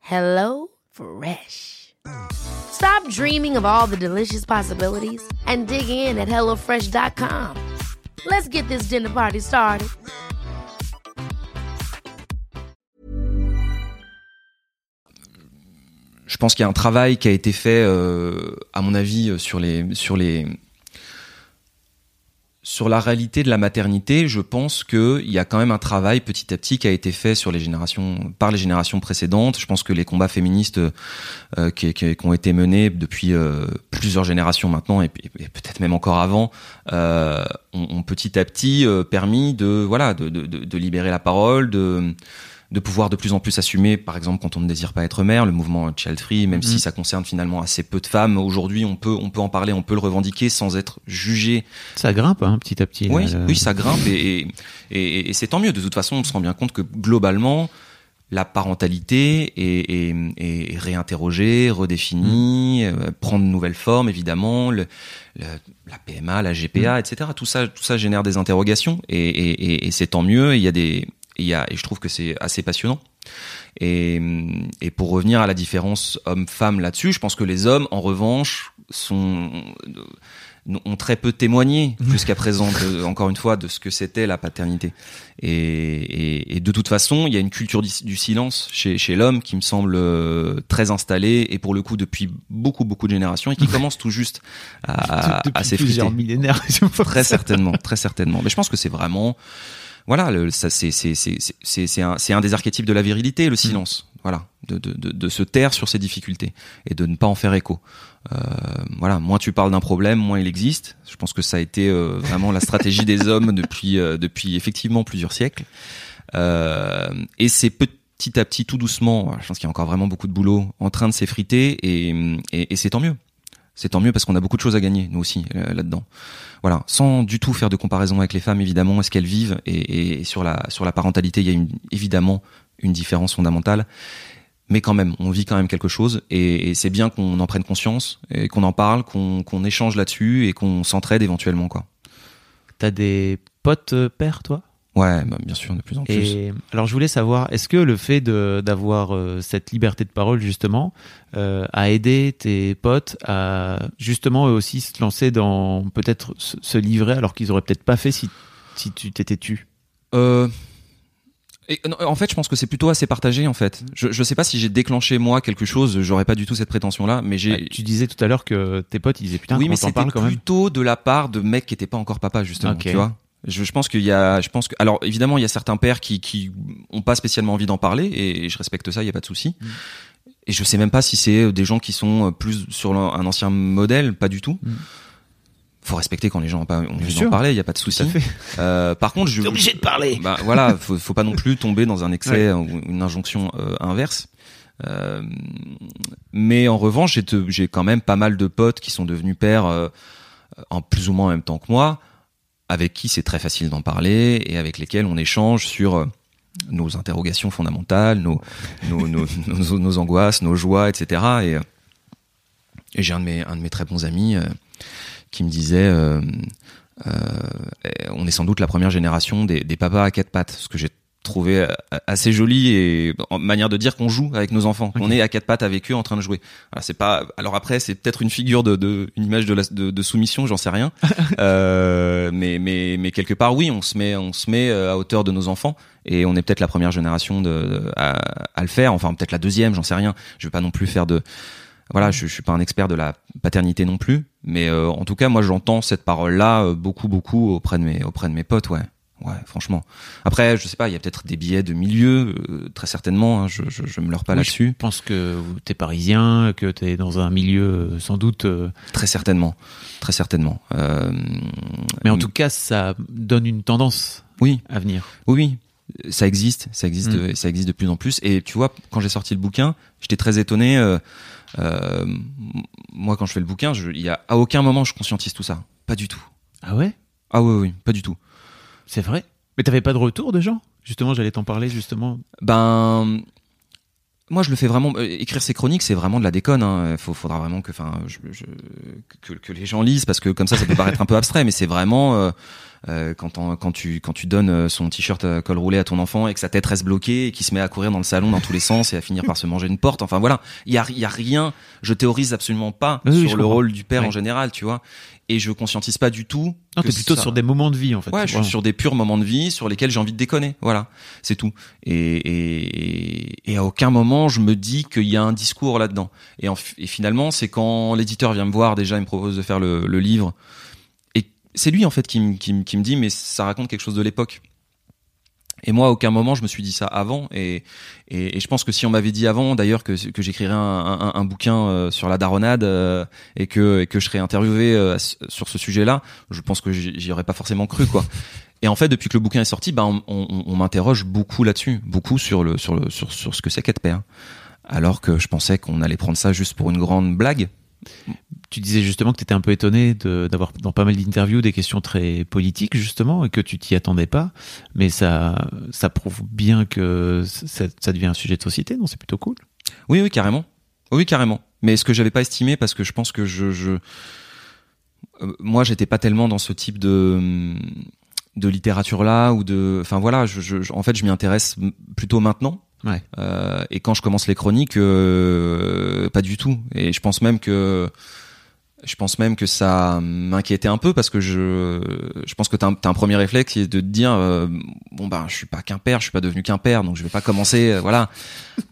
Hello Fresh. Stop dreaming of all the delicious possibilities and dig in at HelloFresh.com. Let's get this dinner party started. Je pense qu'il y a un travail qui a été fait, euh, à mon avis, euh, sur les sur la réalité de la maternité, je pense qu'il y a quand même un travail petit à petit qui a été fait sur les générations, par les générations précédentes. Je pense que les combats féministes euh, qui, ont été menés depuis euh, plusieurs générations maintenant et, peut-être même encore avant, euh, ont, petit à petit permis de voilà de, de, de, libérer la parole, de de pouvoir de plus en plus assumer, par exemple, quand on ne désire pas être mère, le mouvement child free, même mmh. si ça concerne finalement assez peu de femmes, aujourd'hui, on peut, on peut en parler, on peut le revendiquer sans être jugé. Ça grimpe, hein, petit à petit. Oui, là, oui, ça grimpe et, et, et, et c'est tant mieux. De toute façon, on se rend bien compte que globalement, la parentalité est, est, est réinterrogée, redéfinie, mmh. euh, prend de nouvelles formes évidemment, le, le, la PMA, la GPA, mmh. etc. Tout ça, tout ça génère des interrogations et, et, et c'est tant mieux. Il y a des il y a, et je trouve que c'est assez passionnant. Et, et, pour revenir à la différence homme-femme là-dessus, je pense que les hommes, en revanche, sont ont très peu témoigné jusqu'à présent, de, encore une fois, de ce que c'était la paternité. Et, et, et, de toute façon, il y a une culture du, silence chez, chez l'homme qui me semble euh, très installée et pour le coup depuis beaucoup beaucoup de générations et qui commence tout juste à, à, à s'effriter. millénaires. très certainement, très certainement. Mais je pense que c'est vraiment voilà, c'est un un des archétypes de la virilité, le silence. Mmh. Voilà, de, de, de, de, se taire sur ses difficultés et de ne pas en faire écho. Euh, voilà, moins tu parles d'un problème, moins il existe. Je pense que ça a été euh, vraiment la stratégie des hommes depuis euh, depuis effectivement plusieurs siècles. Euh, et c'est petit à petit, tout doucement, je pense qu'il y a encore vraiment beaucoup de boulot en train de s'effriter et, et, et c'est tant mieux c'est tant mieux parce qu'on a beaucoup de choses à gagner nous aussi euh, là-dedans. Voilà, sans du tout faire de comparaison avec les femmes évidemment, est-ce qu'elles vivent et, sur la sur la parentalité, il y a évidemment une différence fondamentale. Mais quand même, on vit quand même quelque chose et, c'est bien qu'on en prenne conscience et qu'on en parle, qu'on qu'on échange là-dessus et qu'on s'entraide éventuellement quoi. T'as des potes euh, pères toi? Ouais, bah bien sûr, de plus en plus. Et alors, je voulais savoir, est-ce que le fait d'avoir euh, cette liberté de parole, justement, euh, a aidé tes potes à, justement, eux aussi se lancer dans, peut-être, se, se, livrer alors qu'ils auraient peut-être pas fait si, si tu t'étais tu? Euh, et, En fait, je pense que c'est plutôt assez partagé, en fait. Je, je sais pas si j'ai déclenché, moi, quelque chose, j'aurais pas du tout cette prétention-là, mais j'ai... Ah, tu disais tout à l'heure que tes potes, ils disaient, putain, oui, mais c'était plutôt de la part de mecs qui étaient pas encore papa, justement, okay. tu vois je, je, pense qu'il y a, je pense que, alors évidemment, il y a certains pères qui qui ont pas spécialement envie d'en parler et je respecte ça, il y a pas de souci. Mm. Et je sais même pas si c'est des gens qui sont plus sur un ancien modèle, pas du tout. Mm. Faut respecter quand les gens ont pas envie d'en parler, il y a pas de souci. Euh, par contre, je T'es obligé de parler. Bah voilà, faut, faut pas non plus tomber dans un excès ouais. ou une injonction euh, inverse. Euh, mais en revanche, j'ai quand même pas mal de potes qui sont devenus pères euh, en plus ou moins en même temps que moi avec qui c'est très facile d'en parler et avec lesquels on échange sur euh, nos interrogations fondamentales, nos, nos, nos, nos, angoisses, nos joies, etc. Et, euh, et j'ai un de mes un de mes très bons amis euh, qui me disait on est sans doute la première génération des, des papas à quatre pattes, ce que j'ai trouvé assez joli et en manière de dire qu'on joue avec nos enfants. Okay. On est à quatre pattes avec eux en train de jouer. Voilà, c'est pas. Alors après, c'est peut-être une figure de, de, une image de, la, de, de soumission, j'en sais rien. euh, mais mais mais quelque part, oui, on se met on se met à hauteur de nos enfants et on est peut-être la première génération de, de à, à, le faire. Enfin, peut-être la deuxième, j'en sais rien. Je vais pas non plus faire de voilà, je, je suis pas un expert de la paternité non plus, mais euh, en tout cas, moi, j'entends cette parole-là euh, beaucoup, beaucoup auprès de mes auprès de mes potes, ouais. Ouais, franchement. Après, je sais pas, il y a peut-être des billets de milieu, euh, très certainement. Hein, je, je, je, me leurre pas oui, là-dessus. Je pense que t'es parisien, que t'es dans un milieu euh, sans doute. Euh... Très certainement, très certainement. Euh, mais en tout cas, ça donne une tendance. Oui. À venir. Oui, oui. Ça existe, ça existe, mm. ça existe de plus en plus. Et tu vois, quand j'ai sorti le bouquin, j'étais très étonné. moi, quand je fais le bouquin, il y a à aucun moment je conscientise tout ça. Pas du tout. Ah ouais? Ah oui, oui, pas du tout. C'est vrai Mais t'avais pas de retour de gens? Justement, j'allais t'en parler justement. Ben moi je le fais vraiment euh, écrire ces chroniques c'est vraiment de la déconne hein. faudra vraiment que que, les gens lisent parce que comme ça ça peut paraître un peu abstrait mais c'est vraiment euh, quand, on, quand tu quand tu donnes son t-shirt à col roulé à ton enfant et que sa tête reste bloquée et qu'il se met à courir dans le salon dans tous les sens et à finir par se manger une porte enfin voilà il y a y a rien je théorise absolument pas oui, sur le rôle du père oui. en général tu vois et je conscientise pas du tout Non, t'es plutôt ça- sur des moments de vie en fait. Ouais, je suis sur des purs moments de vie sur lesquels j'ai envie de déconner. Voilà, c'est tout. Et, et, et à aucun moment je me dis qu'il y a un discours là-dedans. Et, et finalement, c'est quand l'éditeur vient me voir déjà, il me propose de faire le, le livre. C'est lui en fait qui, me- qui, qui me dit, mais ça raconte quelque chose de l'époque. Et moi, à aucun moment, je me suis dit ça avant. Et, et, je pense que si on m'avait dit avant, d'ailleurs, que, j'écrirais un, un, un bouquin euh, sur la daronade euh, et, que, et que je serais interviewé euh, sur ce sujet-là, je pense que j'y aurais pas forcément cru, quoi. Et en fait, depuis que le bouquin est sorti, ben, on, on, on m'interroge beaucoup là-dessus, beaucoup sur le, sur le, sur ce que c'est qu'être père. Alors que je pensais qu'on allait prendre ça juste pour une grande blague. Tu disais justement que tu étais un peu étonné d'avoir dans pas mal d'interviews des questions très politiques justement et que tu t'y attendais pas, mais ça ça prouve bien que ça, devient un sujet de société, non? C'est plutôt cool. Oui, oui, carrément. Oui, carrément. Mais ce que j'avais pas estimé, parce que je pense que je, je... euh, moi, j'étais pas tellement dans ce type de de littérature là ou de, enfin voilà, en fait, je m'y intéresse plutôt maintenant. Ouais. Euh, et quand je commence les chroniques, euh, pas du tout. Et je pense même que je pense même que ça m'inquiétait un peu parce que je, je pense que t'as un, t'as un premier réflexe qui est de te dire euh, bon ben je suis pas qu'un père, je suis pas devenu qu'un père, donc je vais pas commencer euh, voilà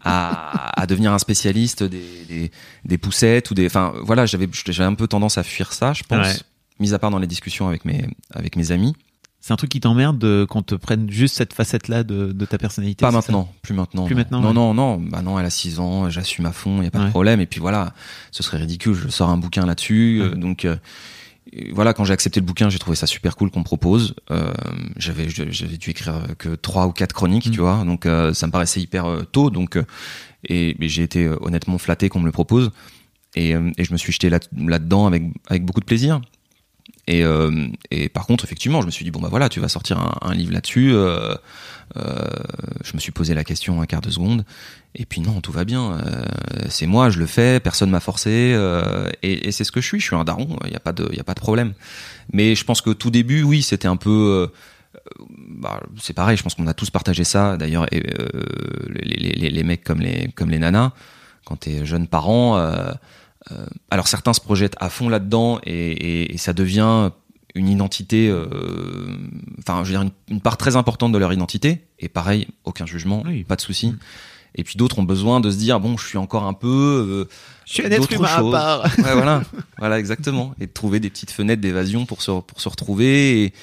à, à devenir un spécialiste des, des, des poussettes ou des, enfin voilà j'avais j'avais un peu tendance à fuir ça, je pense, Ouais. mis à part dans les discussions avec mes avec mes amis. C'est un truc qui t'emmerde de- qu'on te prenne juste cette facette-là de, de ta personnalité. Pas maintenant, plus maintenant. Plus non. maintenant, Non, ouais. non, non. Bah non, elle a 6 ans, j'assume à fond, il y a pas Ouais. de problème. Et puis voilà, ce serait ridicule. Je sors un bouquin là-dessus, euh, donc euh, voilà. Quand j'ai accepté le bouquin, j'ai trouvé ça super cool qu'on me propose. Euh, j'avais j'avais dû écrire que trois ou quatre chroniques, Mm. tu vois. Donc ça me paraissait hyper tôt. Donc et, et j'ai été honnêtement flatté qu'on me le propose. Et, et je me suis jeté là- là-dedans avec avec beaucoup de plaisir. Et, euh, et par contre, effectivement, je me suis dit bon bah voilà, tu vas sortir un, livre là-dessus. Euh, euh, je me suis posé la question un quart de seconde. Et puis non, tout va bien. C'est moi, je le fais. Personne m'a forcé. et c'est ce que je suis. Je suis un daron. Il y a pas de, problème. Mais je pense que tout début, oui, c'était un peu. bah, c'est pareil. Je pense qu'on a tous partagé ça. D'ailleurs, les mecs comme les comme les nanas, quand t'es jeune parent. Euh, alors certains se projettent à fond là-dedans et, et, et ça devient une identité, euh, enfin, je veux dire, une, une part très importante de leur identité. Et pareil, aucun jugement, Oui. pas de souci. Et puis d'autres ont besoin de se dire bon, je suis encore un peu. euh, Je suis un être humain à part. Ouais, voilà, voilà, exactement. Et de trouver des petites fenêtres d'évasion pour se pour se retrouver. Et,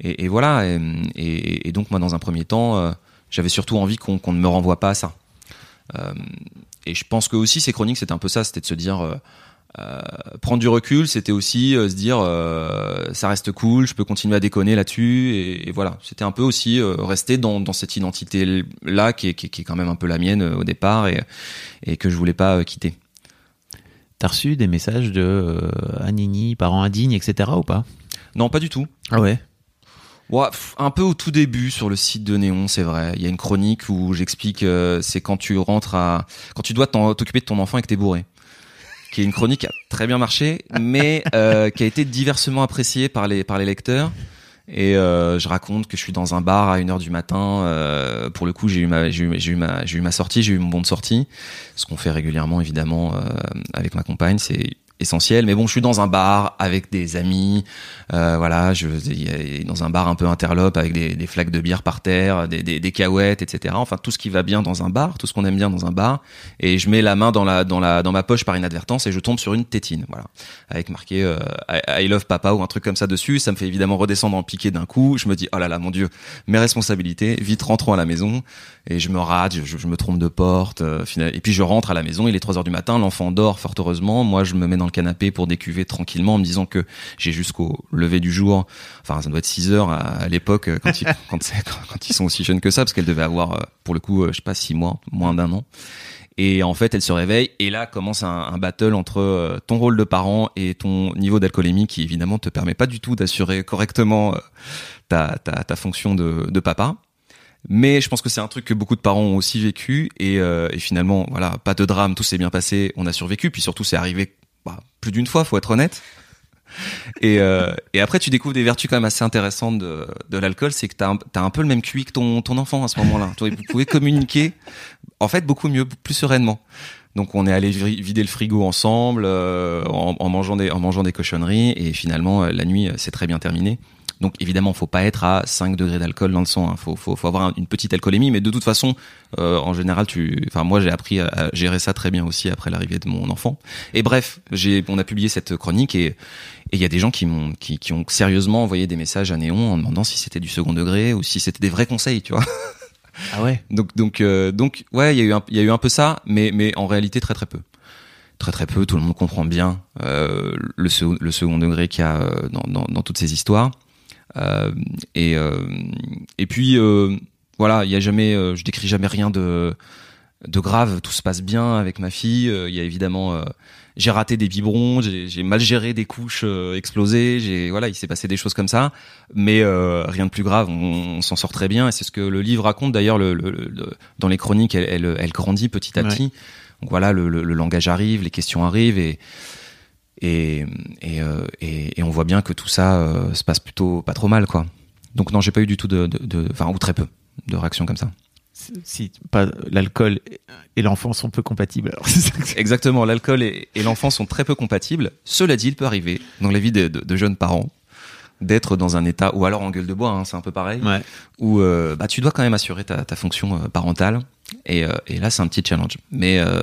et, et voilà. Et, et, et donc moi, dans un premier temps, euh, j'avais surtout envie qu'on ne me renvoie pas à ça. Euh, et je pense que aussi ces chroniques, c'était un peu ça, c'était de se dire. euh, euh, prendre du recul, c'était aussi euh, se dire euh, ça reste cool, je peux continuer à déconner là-dessus et, et voilà. C'était un peu aussi rester dans, dans cette identité là qui est, qui, est, qui est quand même un peu la mienne au départ et, et que je voulais pas quitter. T'as reçu des messages de Anini, parents indignes, etc. ou pas? Non, pas du tout. Ah ouais? Un peu au tout début sur le site de Néon, c'est vrai. Il y a une chronique où j'explique, euh, c'est quand tu rentres à, quand tu dois t'occuper de ton enfant et que t'es bourré. Qui est une chronique qui a très bien marché, mais euh, qui a été diversement appréciée par les lecteurs. Et euh, je raconte que je suis dans un bar à 1h du matin. pour le coup, j'ai eu ma j'ai eu, ma j'ai eu ma sortie, j'ai eu mon bon de sortie. Ce qu'on fait régulièrement, évidemment, avec ma compagne, c'est essentiel. Mais bon, je suis dans un bar avec des amis. Euh, voilà, je dans un bar un peu interlope avec des, des flaques de bière par terre, des, des, des cahuètes, etc. Enfin, tout ce qui va bien dans un bar, tout ce qu'on aime bien dans un bar. Et je mets la main dans la dans la dans ma poche par inadvertance et je tombe sur une tétine, voilà, avec marqué euh, I, love papa ou un truc comme ça dessus. Ça me fait évidemment redescendre en piqué d'un coup. Je me dis oh là là, mon dieu, mes responsabilités. Vite rentrons à la maison et je me rate, je, je me trompe de porte. euh, et puis je rentre à la maison. Il est 3 heures du matin, l'enfant dort fort heureusement. Moi, je me mets dans le canapé pour décuver tranquillement en me disant que j'ai jusqu'au lever du jour. Enfin, ça doit être 6 heures à, à l'époque euh, quand ils, quand, c'est- quand- quand ils sont aussi jeunes que ça, parce qu'elle devait avoir, euh, pour le coup, euh, je sais pas, 6 mois, moins d'un an. Et en fait, elle se réveille et là commence un, un battle entre euh, ton rôle de parent et ton niveau d'alcoolémie qui évidemment te permet pas du tout d'assurer correctement euh, ta, ta, ta fonction de, de papa. Mais je pense que c'est un truc que beaucoup de parents ont aussi vécu et, euh, et finalement, voilà, pas de drame, tout s'est bien passé, on a survécu. Puis surtout, c'est arrivé bah, plus d'une fois, faut être honnête. Et, euh, et après, tu découvres des vertus quand même assez intéressantes de, de l'alcool, c'est que t'as un, t'as un peu le même QI que ton, ton enfant à ce moment-là. Vous pouvez communiquer, en fait, beaucoup mieux, plus sereinement. Donc on est allé vi- vider le frigo ensemble euh, en, en mangeant des en mangeant des cochonneries et finalement euh, la nuit euh, c'est très bien terminé. Donc évidemment faut pas être à 5 degrés d'alcool dans le sang. Hein. Faut, faut faut avoir un- une petite alcoolémie, mais de toute façon euh, en général tu, enfin moi j'ai appris à, à gérer ça très bien aussi après l'arrivée de mon enfant. Et bref j'ai on a publié cette chronique et et il y a des gens qui m'ont qui, qui ont sérieusement envoyé des messages à Néon en demandant si c'était du second degré ou si c'était des vrais conseils, tu vois. Ah ouais. Donc donc euh, donc ouais, il y a eu un il y a eu un peu ça, mais mais en réalité très très peu. Très très peu, tout le monde comprend bien euh, le, sec- le second degré qu'il y a dans, dans, dans toutes ces histoires. Euh, et euh, et puis euh, voilà, il y a jamais, je décris jamais rien de de grave. Tout se passe bien avec ma fille. Il y a évidemment, j'ai raté des biberons, j'ai mal géré des couches explosées. J'ai voilà, il s'est passé des choses comme ça, mais rien de plus grave. On, on s'en sort très bien et c'est ce que le livre raconte. D'ailleurs, le, le- le- dans les chroniques, elle, elle, elle grandit petit à Ouais. petit. Donc voilà, le, le- le langage arrive, les questions arrivent et et et, euh, et, et on voit bien que tout ça euh, se passe plutôt pas trop mal, quoi. Donc non, j'ai pas eu du tout de, enfin ou très peu de réactions comme ça. Si pas l'alcool et l'enfant sont peu compatibles. Alors, Exactement, l'alcool et, et l'enfant sont très peu compatibles. Cela dit, il peut arriver dans la vie de, de- de jeunes parents d'être dans un état, ou alors en gueule de bois, hein, c'est un peu pareil, ouais. où euh, bah, tu dois quand même assurer ta, ta fonction parentale. Et, euh, et là, c'est un petit challenge. Mais, euh,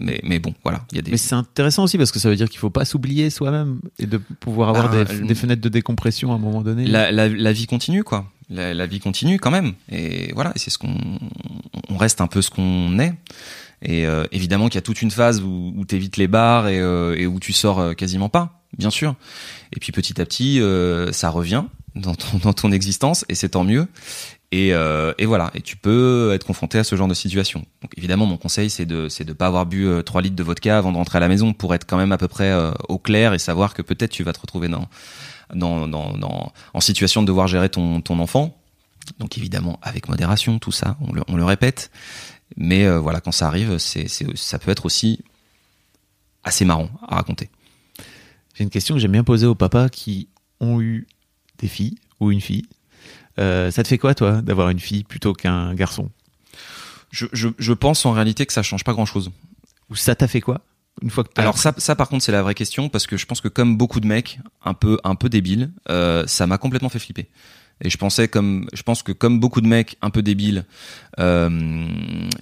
mais, mais bon, voilà, il y a des... Mais c'est intéressant aussi parce que ça veut dire qu'il faut pas s'oublier soi-même et de pouvoir avoir Ah, des, le- des fenêtres de décompression à un moment donné. la, la, la vie continue, quoi. La, la vie continue quand même. Et voilà, et c'est ce qu'on, on reste un peu ce qu'on est. Et euh, évidemment qu'il y a toute une phase où, où t'évites les bars et, et où tu sors quasiment pas, bien sûr. Et puis petit à petit, ça revient dans ton, dans ton existence et c'est tant mieux. Et, euh, et voilà, et tu peux être confronté à ce genre de situation. Donc évidemment, mon conseil, c'est de de pas avoir bu euh, 3 litres de vodka avant de rentrer à la maison pour être quand même à peu près euh, au clair et savoir que peut-être tu vas te retrouver en situation de devoir gérer ton enfant. Donc évidemment avec modération, tout ça, on le, répète. Mais euh, voilà, quand ça arrive, ça peut être aussi assez marrant à raconter. J'ai une question que j'aime bien poser aux papas qui ont eu des filles ou une fille. Euh, ça te fait quoi, toi, d'avoir une fille plutôt qu'un garçon? Je, je, je pense en réalité que ça change pas grand chose. Ou ça t'a fait quoi Une fois que Alors ça, ça par contre c'est la vraie question parce que je pense que comme beaucoup de mecs un peu un peu débiles, euh, ça m'a complètement fait flipper. Et je pensais comme je pense que comme beaucoup de mecs un peu débiles, euh,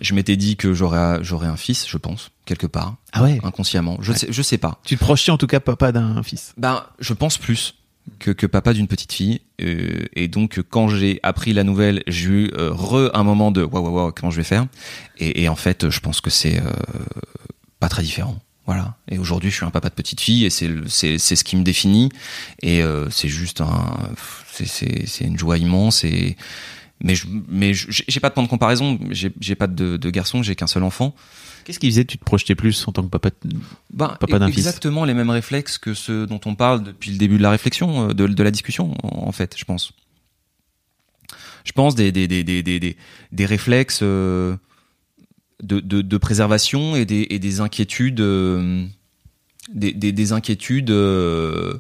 je m'étais dit que j'aurais j'aurais un fils, je pense quelque part Ah ouais? Inconsciemment. Je Ouais. sais je sais pas. Tu te projetais en tout cas papa d'un fils? Ben je pense plus que, que papa d'une petite fille. Euh, et donc quand j'ai appris la nouvelle, j'ai eu euh, re un moment de waouh waouh waouh comment je vais faire? Et, en fait je pense que c'est euh, pas très différent. Voilà. Et aujourd'hui, je suis un papa de petite fille et c'est ce qui me définit. Et c'est juste un, c'est une joie immense. Et mais je, mais j'ai pas de point de comparaison. J'ai pas de, de garçon. J'ai qu'un seul enfant. Qu'est-ce qui faisait que tu te projetais plus en tant que papa Papa d'un fils. exactement les mêmes réflexes que ceux dont on parle depuis le début de la réflexion, euh, de, de la discussion, en fait, je pense. Je pense des des des des des des, des réflexes euh, de, de de préservation et des et inquiétudes euh, des, des des inquiétudes euh,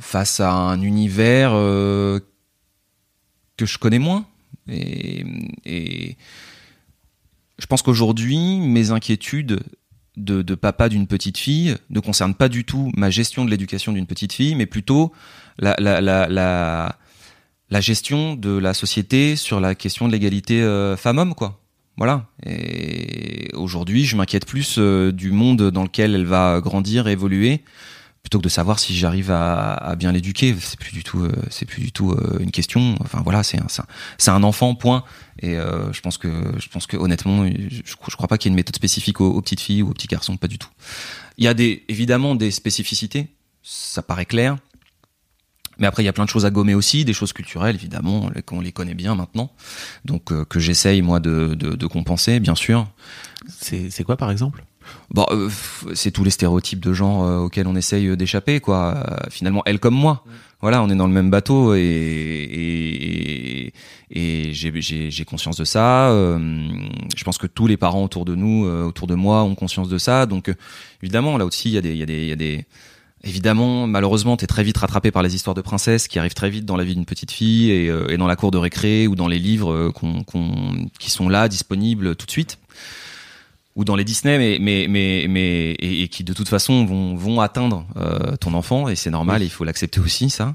face à un univers que je connais moins et et je pense qu'aujourd'hui, mes inquiétudes de, papa d'une petite fille ne concernent pas du tout ma gestion de l'éducation d'une petite fille, mais plutôt la gestion de la société sur la question de l'égalité euh, femmes-hommes, quoi. Voilà. Et aujourd'hui, je m'inquiète plus euh, du monde dans lequel elle va grandir et évoluer, plutôt que de savoir si j'arrive à, à bien l'éduquer. C'est plus du tout, euh, c'est plus du tout euh, une question. Enfin voilà, c'est un, c'est un- enfant, point. Et euh, je pense que, je pense que honnêtement, je, crois pas qu'il y ait une méthode spécifique aux, aux petites filles ou aux petits garçons, pas du tout. Il y a des, évidemment des spécificités, ça paraît clair. Mais après, il y a plein de choses à gommer aussi, des choses culturelles, évidemment, qu'on les connaît bien maintenant. Donc, euh, que j'essaye, moi, de, de, de compenser, bien sûr. C'est c'est quoi par exemple? Bon, euh, c'est tous les stéréotypes de genre euh, auxquels on essaye euh, d'échapper, quoi. Euh, finalement, elle comme moi. Voilà, on est dans le même bateau et, et, et, et j'ai- conscience de ça. Je pense que tous les parents autour de nous, autour de moi, ont conscience de ça. Donc, évidemment, là aussi, il y a des, il y a des, il y a des, Évidemment, malheureusement, t'es très vite rattrapé par les histoires de princesses qui arrivent très vite dans la vie d'une petite fille et, et dans la cour de récré ou dans les livres qui sont là, disponibles tout de suite. Ou dans les Disney, mais mais mais mais et, et qui de toute façon vont vont atteindre euh, ton enfant et c'est normal, il faut l'accepter aussi ça.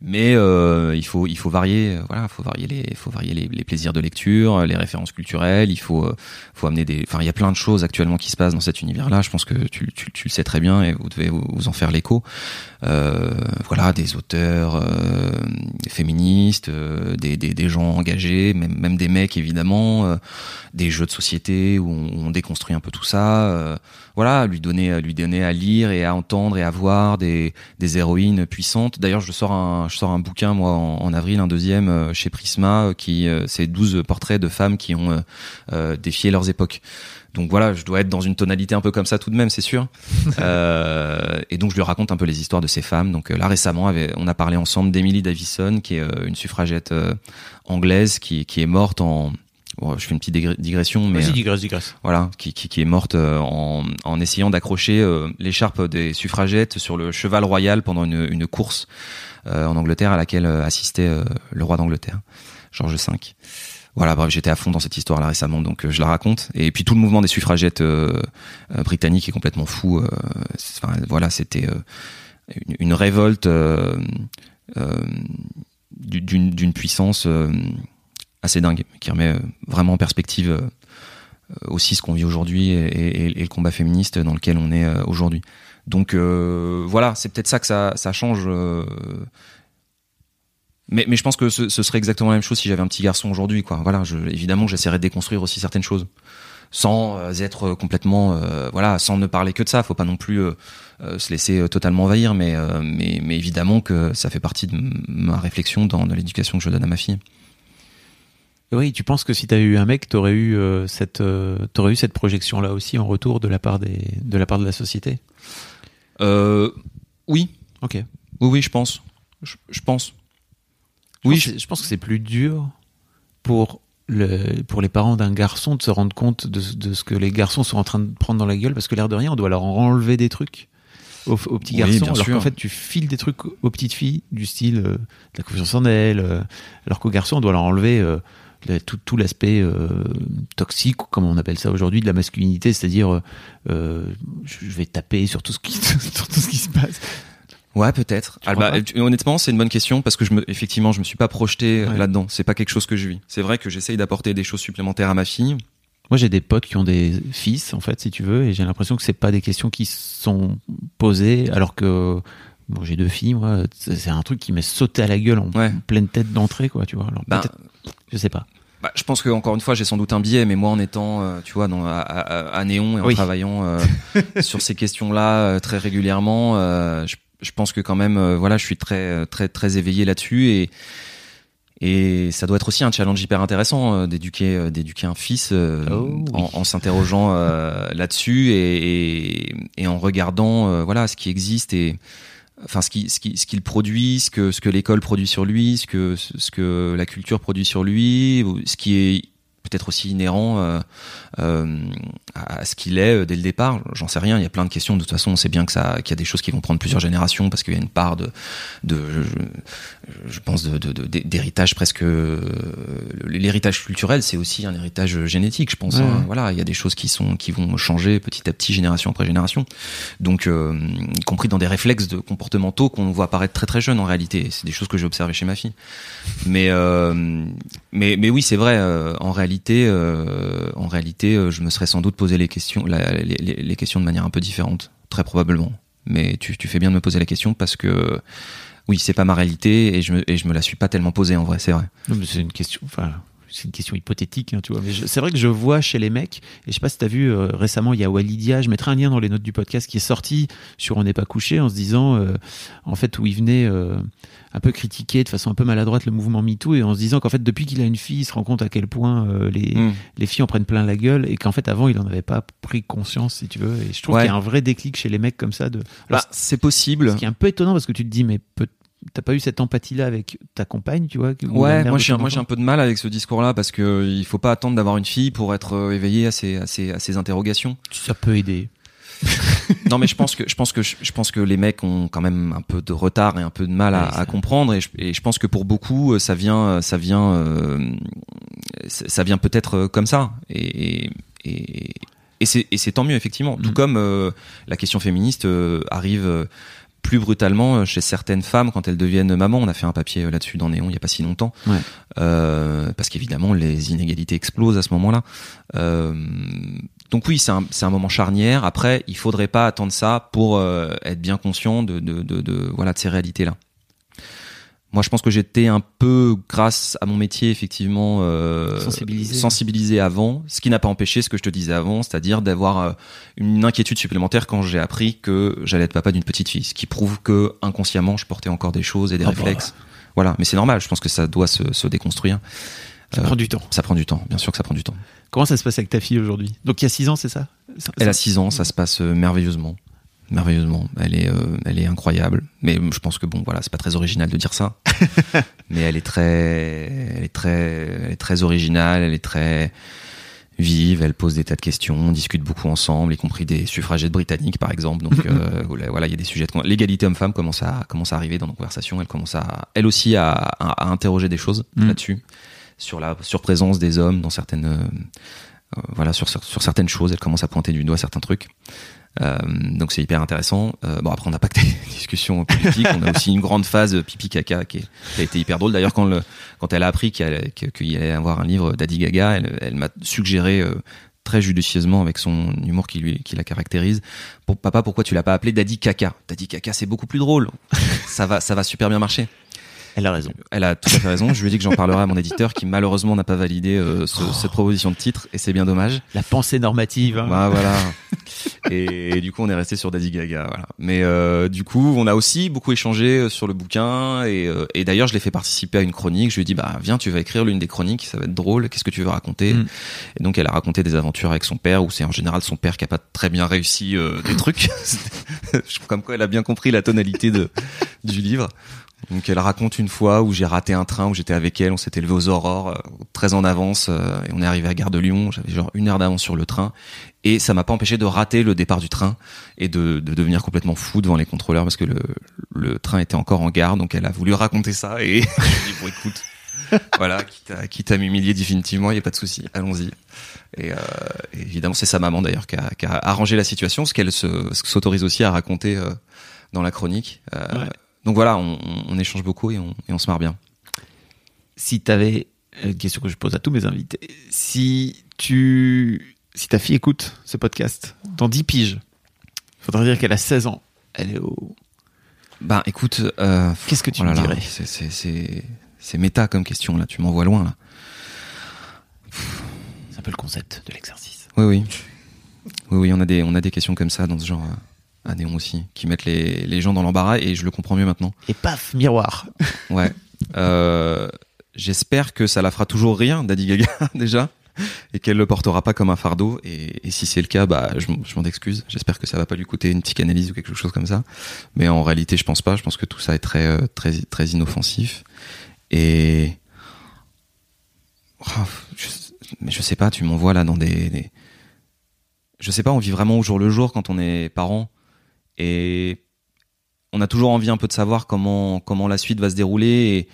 Mais euh, il faut il faut varier, euh, voilà, faut varier les faut varier les, les, plaisirs de lecture, les références culturelles. Il faut euh, faut amener des, enfin il y a plein de choses actuellement qui se passent dans cet univers-là. Je pense que tu, tu, tu le sais très bien et vous devez vous, en faire l'écho. Euh, voilà, des auteurs euh, féministes, des, des, des gens engagés, même même des mecs évidemment, des jeux de société où on, on déconstruit un peu tout ça voilà, lui donner, lui donner à lire et à entendre et à voir des, des héroïnes puissantes. D'ailleurs, je sors un, je sors un bouquin moi en, avril, un deuxième euh, chez Prisma, euh, qui euh, c'est 12 portraits de femmes qui ont défié leurs époques. Donc voilà, je dois être dans une tonalité un peu comme ça tout de même, c'est sûr. euh, et donc je lui raconte un peu les histoires de ces femmes. Donc là récemment, on a parlé ensemble d'Emily Davison, qui est une suffragette anglaise qui, qui est morte en je fais une petite digression, mais digresse, digresse. voilà, qui, qui, qui, est morte euh, en, en essayant d'accrocher euh, l'écharpe des suffragettes sur le cheval royal pendant une, une course en Angleterre à laquelle assistait le roi d'Angleterre, George V. Voilà, bref, j'étais à fond dans cette histoire là récemment, donc je la raconte. Et puis tout le mouvement des suffragettes britanniques est complètement fou. Voilà, c'était une, révolte d'une puissance assez dingue, qui remet euh, vraiment en perspective euh, aussi ce qu'on vit aujourd'hui et, le combat féministe dans lequel on est euh, aujourd'hui. Donc voilà, c'est peut-être ça que ça, change. Mais, mais je pense que ce, serait exactement la même chose si j'avais un petit garçon aujourd'hui. Quoi. Voilà, évidemment, j'essaierais de déconstruire aussi certaines choses, sans être complètement, voilà, sans ne parler que de ça. Faut pas non plus se laisser totalement envahir, mais, évidemment que ça fait partie de ma réflexion dans l'éducation que je donne à ma fille. Oui, tu penses que si tu avais eu un mec, tu aurais eu euh, cette euh, eu cette projection là aussi en retour de la part de la société? Euh, Oui. Ok. Oui, oui, je pense. Je, pense. oui, je, pense que c'est plus dur pour le pour les parents d'un garçon de se rendre compte de, de, ce que les garçons sont en train de prendre dans la gueule parce que l'air de rien, on doit leur enlever des trucs aux, petits garçons, alors qu'en fait tu files des trucs aux petites filles du style de la confiance en elles, alors qu'aux garçons on doit leur enlever tout, tout l'aspect euh, toxique, comme on appelle ça aujourd'hui, de la masculinité, c'est-à-dire euh, je vais taper sur tout ce qui, sur tout ce qui se passe. Ouais, peut-être. Ah, bah, honnêtement, c'est une bonne question parce que je me, effectivement, je me suis pas projeté euh, là-dedans. C'est pas quelque chose que je vis. C'est vrai que j'essaye d'apporter des choses supplémentaires à ma fille. Moi, j'ai des potes qui ont des fils, en fait, si tu veux, et j'ai l'impression que c'est pas des questions qui sont posées, alors que bon, j'ai deux filles, moi, c'est un truc qui m'est sauté à la gueule en pleine tête d'entrée, quoi, tu vois. Alors, ben, je sais pas. Bah, je pense que encore une fois, j'ai sans doute un biais, mais moi, en étant, euh, tu vois, dans, à, à, Néon et en travaillant euh, sur ces questions-là euh, très régulièrement, je, je, pense que quand même, voilà, je suis très, très, très éveillé là-dessus et et ça doit être aussi un challenge hyper intéressant d'éduquer, d'éduquer un fils oh, en, en s'interrogeant là-dessus et, et, et, en regardant, voilà, ce qui existe et enfin ce qui ce qui ce qu'il produit, ce que ce que l'école produit sur lui, ce que ce que la culture produit sur lui, ce qui est peut-être aussi inhérent euh, euh, à ce qu'il est euh, dès le départ. J'en sais rien. Il y a plein de questions. De toute façon, on sait bien que ça, qu'il y a des choses qui vont prendre plusieurs générations parce qu'il y a une part de, de je, je pense, de, d'héritage presque. L'héritage culturel, c'est aussi un héritage génétique, je pense. Hein. Voilà, il y a des choses qui sont, qui vont changer petit à petit, génération après génération. Donc, y compris dans des réflexes de comportementaux qu'on voit apparaître très très jeunes en réalité. C'est des choses que j'ai observées chez ma fille. Mais, mais, mais oui, c'est vrai. en réalité euh, en réalité, euh, je me serais sans doute posé les questions, les, questions de manière un peu différente, très probablement. Mais tu, fais bien de me poser la question parce que oui, c'est pas ma réalité et je me, la suis pas tellement posée en vrai, c'est vrai. c'est une question, c'est une question hypothétique, hein, tu vois. Mais c'est vrai que je vois chez les mecs, et je sais pas si tu as vu euh, récemment, il y a Walidia, je mettrai un lien dans les notes du podcast qui est sorti sur On n'est pas couché en se disant, euh, en fait, où il venait euh, un peu critiquer de façon un peu maladroite le mouvement MeToo et en se disant qu'en fait, depuis qu'il a une fille, il se rend compte à quel point les, hmm. les filles en prennent plein la gueule et qu'en fait, avant, il en avait pas pris conscience, si tu veux. Et je trouve qu'il y a un vrai déclic chez les mecs comme ça. De... Bah, c'est possible. Ce qui est un peu étonnant parce que tu te dis, mais peut t'as pas eu cette empathie-là avec ta compagne, tu vois Ouais, moi j'ai moi j'ai un peu de mal avec ce discours-là parce que il faut pas attendre d'avoir une fille pour être euh, éveillé à ces interrogations. Ça peut aider. non mais je pense que je pense que je pense que les mecs ont quand même un peu de retard et un peu de mal à, à comprendre et je, et je, pense que pour beaucoup euh, ça vient ça vient euh, ça vient peut-être comme ça et, et Et c'est tant mieux effectivement. Tout Mm. comme euh, la question féministe euh, arrive euh, plus brutalement chez certaines femmes quand elles deviennent mamans. On a fait un papier euh, là-dessus dans Néon il y a pas si longtemps, Ouais. Euh, parce qu'évidemment les inégalités explosent à ce moment-là. Euh, donc oui, c'est un, moment charnière. Après, il faudrait pas attendre ça pour euh, être bien conscient de, de, de, de- voilà de ces réalités-là. Moi, je pense que j'étais un peu, grâce à mon métier, effectivement, euh, Sensibilisé. sensibilisé avant, ce qui n'a pas empêché ce que je te disais avant, c'est-à-dire d'avoir euh, une inquiétude supplémentaire quand j'ai appris que j'allais être papa d'une petite fille, ce qui prouve que inconsciemment, je portais encore des choses et des Ah bah. réflexes. Voilà, mais c'est normal. Je pense que ça doit se, se déconstruire. Ça Euh, prend du temps. Ça prend du temps, bien sûr que ça prend du temps. Comment ça se passe avec ta fille aujourd'hui? Donc il y a 6 ans, c'est ça? Elle a 6 ans, ça se passe euh, merveilleusement. Merveilleusement. Elle est, euh, elle est incroyable. Mais je pense que bon, voilà, c'est pas très original de dire ça. Mais elle est très, elle est très, elle est très originale, elle est très vive, elle pose des tas de questions, on discute beaucoup ensemble, y compris des suffragettes britanniques, par exemple. Donc, euh, voilà, il y a des sujets de l'égalité homme-femme commence à, commence à arriver dans nos conversations. Elle commence à, elle aussi, à, à, à interroger des choses Mm. là-dessus, sur la surprésence des hommes dans certaines, euh, voilà, sur, sur certaines choses. Elle commence à pointer du doigt certains trucs. Euh, donc c'est hyper intéressant. Euh, bon après on n'a pas que des discussions politiques, on a aussi une grande phase pipi caca qui, a été hyper drôle. D'ailleurs quand quand elle a appris qu'il allait, avoir un livre d'Adi Gaga, elle, elle m'a suggéré euh, très judicieusement avec son humour qui lui qui la caractérise. Pour papa pourquoi tu l'as pas appelé Daddy Caca? Daddy Caca c'est beaucoup plus drôle. ça va ça va super bien marcher. Elle a raison. Elle a tout à fait raison. Je lui ai dit que j'en parlerai à mon éditeur qui malheureusement n'a pas validé euh, ce- cette proposition de titre et c'est bien dommage. La pensée normative. hein. Bah, voilà. Et, et du coup, on est resté sur Daddy Gaga. Voilà. Mais euh, du coup, on a aussi beaucoup échangé euh, sur le bouquin. Et, euh, et d'ailleurs, je l'ai fait participer à une chronique. Je lui ai dit, bah viens, tu vas écrire l'une des chroniques. Ça va être drôle. Qu'est-ce que tu veux raconter Mm. Et donc, elle a raconté des aventures avec son père, où c'est en général son père qui a pas très bien réussi euh, des trucs. Je- Comme quoi, elle a bien compris la tonalité de, du livre. Donc elle raconte une fois où j'ai raté un train où j'étais avec elle, on s'était levé aux aurores, euh, très en avance, euh, et on est arrivé à Gare de Lyon, j'avais genre une heure d'avance sur le train, et ça m'a pas empêché de rater le départ du train et de, de devenir complètement fou devant les contrôleurs parce que le, le train était encore en gare, donc elle a voulu raconter ça, et j'ai dit bon écoute, voilà, quitte à, quitte m'humilier définitivement, il y a pas de souci, allons-y. Et, euh, évidemment c'est sa maman d'ailleurs qui a, qui a arrangé la situation, ce qu'elle s'autorise aussi à raconter euh, dans la chronique. Euh. Donc voilà, on, échange beaucoup et on, et on se marre bien. Si t'avais une question que je pose à tous mes invités, si tu, si ta fille écoute ce podcast dans 10 piges, faudrait dire qu'elle a 16 ans. Elle est au. Ben écoute, euh, Qu'est-ce que tu oh là me dirais? c'est méta comme question là, tu m'envoies loin là. C'est un peu le concept de l'exercice. Oui oui, oui oui, on a des on a des questions comme ça dans ce genre euh, à Néon aussi, qui mettent les, les gens dans l'embarras et je le comprends mieux maintenant. Et paf, miroir. Ouais. Euh, J'espère que ça la fera toujours rire, Daddy Gaga déjà, et qu'elle le portera pas comme un fardeau. Et, et si c'est le cas, bah je, m'en- je m'en excuse. J'espère que ça va pas lui coûter une psychanalyse ou quelque chose comme ça. Mais en réalité, je pense pas. Je pense que tout ça est très euh, très très inoffensif. Et Oh, je, mais je sais pas. Tu m'envoies là dans des, des- je sais pas. On vit vraiment au jour le jour quand on est parent et on a toujours envie un peu de savoir comment comment la suite va se dérouler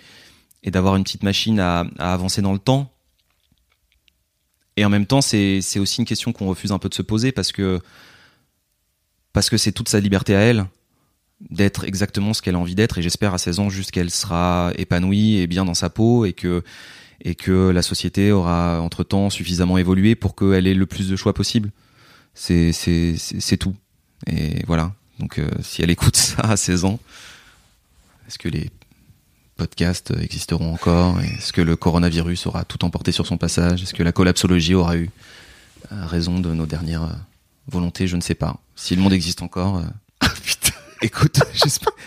et, d'avoir une petite machine à, avancer dans le temps. Et en même temps, c'est aussi une question qu'on refuse un peu de se poser parce que parce que c'est toute sa liberté à elle d'être exactement ce qu'elle a envie d'être et j'espère à 16 ans juste qu'elle sera épanouie et bien dans sa peau et que et que la société aura entre-temps suffisamment évolué pour qu'elle ait le plus de choix possible. C'est tout. Et voilà. Donc euh, si elle écoute ça à 16 ans, est-ce que les podcasts existeront encore? Est-ce que le coronavirus aura tout emporté sur son passage? Est-ce que la collapsologie aura eu euh, raison de nos dernières euh, volontés? Je ne sais pas. Si le monde existe encore, euh, écoute, j'espère.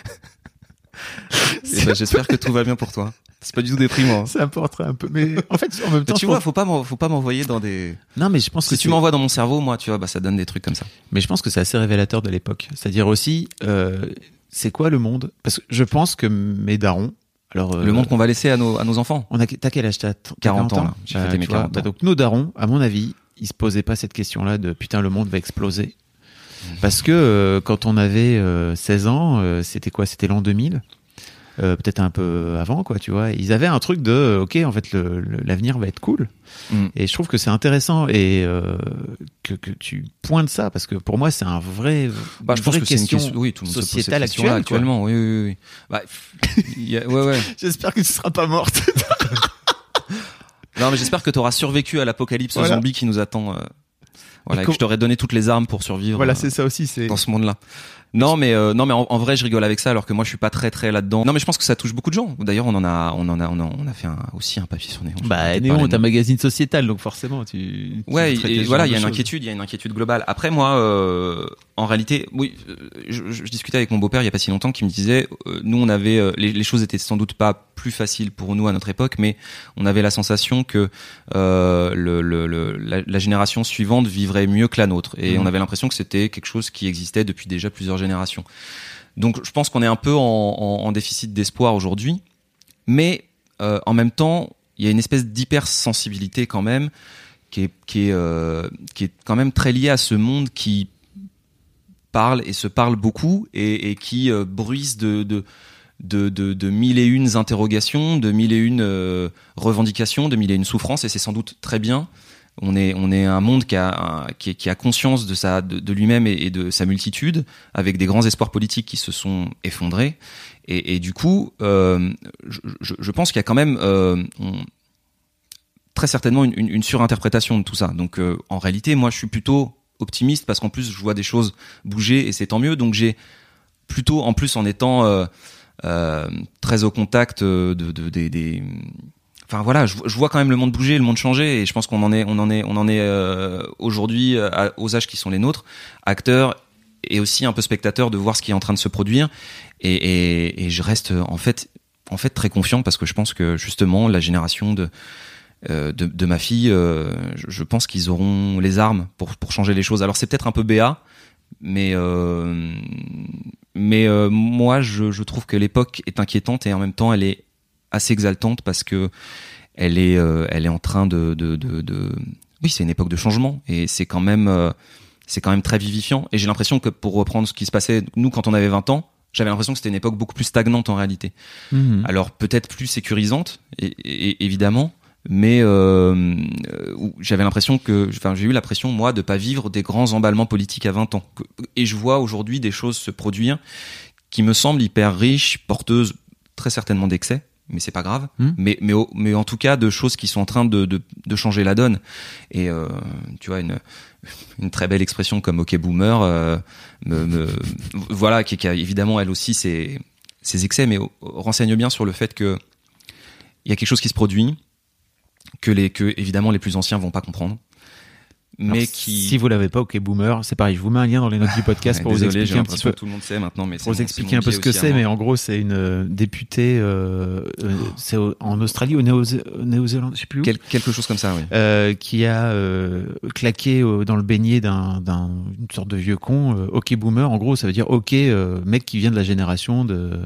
Eh ben, j'espère que tout va bien pour toi. C'est pas du tout déprimant. hein. Ça importerait un peu. Mais en fait, en même temps. Mais tu vois, pense- faut pas faut pas m'envoyer dans des. Non, mais je pense que Si tu c'est- m'envoies dans mon cerveau, moi, tu vois, bah ça donne des trucs comme ça. Mais je pense que c'est assez révélateur de l'époque. C'est-à-dire aussi, euh, c'est quoi le monde? Parce que je pense que mes darons. Alors, euh, Le monde qu'on va laisser à nos à nos enfants. On a, t'as quel âge? T'as t- 40 ans. J'ai fêté tu mes vois, 40 bah ans. donc nos darons, à mon avis, ils se posaient pas cette question-là de putain le monde va exploser. Mmh. Parce que euh, quand on avait euh, 16 ans, euh, c'était quoi? C'était l'an 2000. Euh, peut-être un peu avant, quoi, tu vois. Ils avaient un truc de, ok, en fait, l'avenir va être cool. Mm. Et je trouve que c'est intéressant et euh, que, que tu pointes ça parce que pour moi, c'est un vrai, Bah, je pense que c'est une question oui, tout le monde sociétale actuelle, actuellement. Oui, oui, oui. Bah, a- ouais, ouais. J'espère que tu seras pas morte. Non, mais j'espère que tu auras survécu à l'apocalypse Voilà. zombie qui nous attend. euh, voilà, Et que je t'aurais donné toutes les armes pour survivre voilà, euh, c'est ça aussi. C'est dans ce monde-là. Non, mais euh, non, mais en, en vrai, je rigole avec ça, alors que moi, je suis pas très très là-dedans. Non, mais je pense que ça touche beaucoup de gens. D'ailleurs, on en a, on en a, on a, on a fait un- aussi un papier sur Néon. Bah, Néon est un magazine sociétal, donc forcément, tu. Ouais, et voilà, il y a une inquiétude, il y a une inquiétude globale. Après, moi, euh, en réalité, oui, je, je discutais avec mon beau-père il y a pas si longtemps qui me disait, euh, nous, on avait, euh, les, les choses étaient sans doute pas plus faciles pour nous à notre époque, mais on avait la sensation que euh, le, le, le- la, la génération suivante vivrait mieux que la nôtre, et Mhm. on avait l'impression que c'était quelque chose qui existait depuis déjà plusieurs Donc, je pense qu'on est un peu en, déficit d'espoir aujourd'hui, mais euh, en même temps, il y a une espèce d'hypersensibilité quand même euh, qui est quand même très liée à ce monde qui parle et se parle beaucoup et, qui euh, bruise de, mille et une interrogations, de mille et une revendications, de mille et une souffrances, et c'est sans doute très bien. On est, un monde qui a, conscience de, sa, de, lui-même et, de sa multitude, avec des grands espoirs politiques qui se sont effondrés. Et, du coup, euh, je, pense qu'il y a quand même euh, très certainement une, surinterprétation de tout ça. Donc euh, en réalité, moi, je suis plutôt optimiste parce qu'en plus, je vois des choses bouger et c'est tant mieux. Donc j'ai plutôt, en plus, en étant très au contact de, de- des, des- Enfin voilà, je, je vois quand même le monde bouger, le monde changer, et je pense qu'on en est, on en est, on en est euh, aujourd'hui euh, aux âges qui sont les nôtres, acteurs et aussi un peu spectateurs de voir ce qui est en train de se produire. Et, et, et je reste en fait, en fait très confiant parce que je pense que justement la génération de euh, de, de ma fille, euh, je, je pense qu'ils auront les armes pour pour changer les choses. Alors c'est peut-être un peu béat, mais euh, mais moi je, je trouve que l'époque est inquiétante et en même temps elle est assez exaltante parce que elle est euh, elle est en train de de, de, de... oui c'est une époque de changement et c'est quand même euh, c'est quand même très vivifiant et j'ai l'impression que pour reprendre ce qui se passait nous quand on avait 20 ans j'avais l'impression que c'était une époque beaucoup plus stagnante en réalité Mhm. alors peut-être plus sécurisante, et, et- évidemment, mais euh, j'avais l'impression que, enfin, j'ai eu l'impression moi de pas vivre des grands emballements politiques à 20 ans. Et je vois aujourd'hui des choses se produire qui me semblent hyper riches, porteuses très certainement d'excès, mais c'est pas grave. Hmm. Mais, mais, mais en tout cas de choses qui sont en train de, de, de changer la donne. Et euh, tu vois une une très belle expression comme OK boomer, euh, me, me- voilà, qui, qui a évidemment elle aussi ses, ses excès, mais renseigne bien sur le fait que il y a quelque chose qui se produit que les que évidemment les plus anciens vont pas comprendre, mais Alors, qui Si vous l'avez pas, ok, boomer, c'est pareil. Je vous mets un lien dans les notes du podcast pour vous désolé, expliquer un petit peu. tout le monde sait maintenant, mais Pour vous expliquer un peu ce que c'est, mais en gros, c'est une euh, députée, euh, euh, c'est en Australie ou au Néo-Zélande, je sais plus où, Quel- quelque chose comme ça, oui. euh, qui a euh, claqué euh, dans le beignet d'un, d'un une sorte de vieux con. euh, ok boomer, en gros, ça veut dire ok euh, mec qui vient de la génération de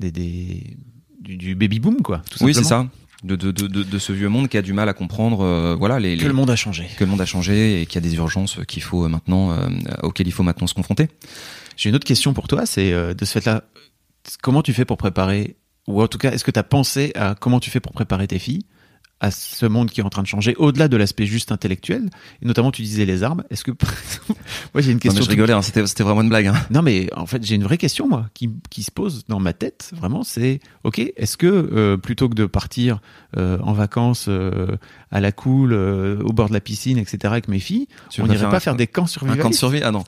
des, des- du, du baby boom, quoi. Tout Oui, c'est ça. De, de, de, de, de ce vieux monde qui a du mal à comprendre, euh, voilà, les, Que le monde a changé. que le monde a changé et qu'il y a des urgences qu'il faut euh, maintenant, euh, auxquelles il faut maintenant se confronter. J'ai une autre question pour toi, c'est euh, de ce fait-là, comment tu fais pour préparer, ou en tout cas, est-ce que tu as pensé à comment tu fais pour préparer tes filles à ce monde qui est en train de changer, au-delà de l'aspect juste intellectuel, et notamment tu disais les armes, est-ce que, moi j'ai une Non, question. mais je rigolais, hein, c'était, c'était vraiment une blague. Hein. Non mais en fait j'ai une vraie question moi qui, qui se pose dans ma tête vraiment c'est ok est-ce que euh, plutôt que de partir euh, en vacances euh, à la cool au bord de la piscine etc avec mes filles Tu on n'irait pas un- faire des camps un survivalistes camp de survie? Ah non, moi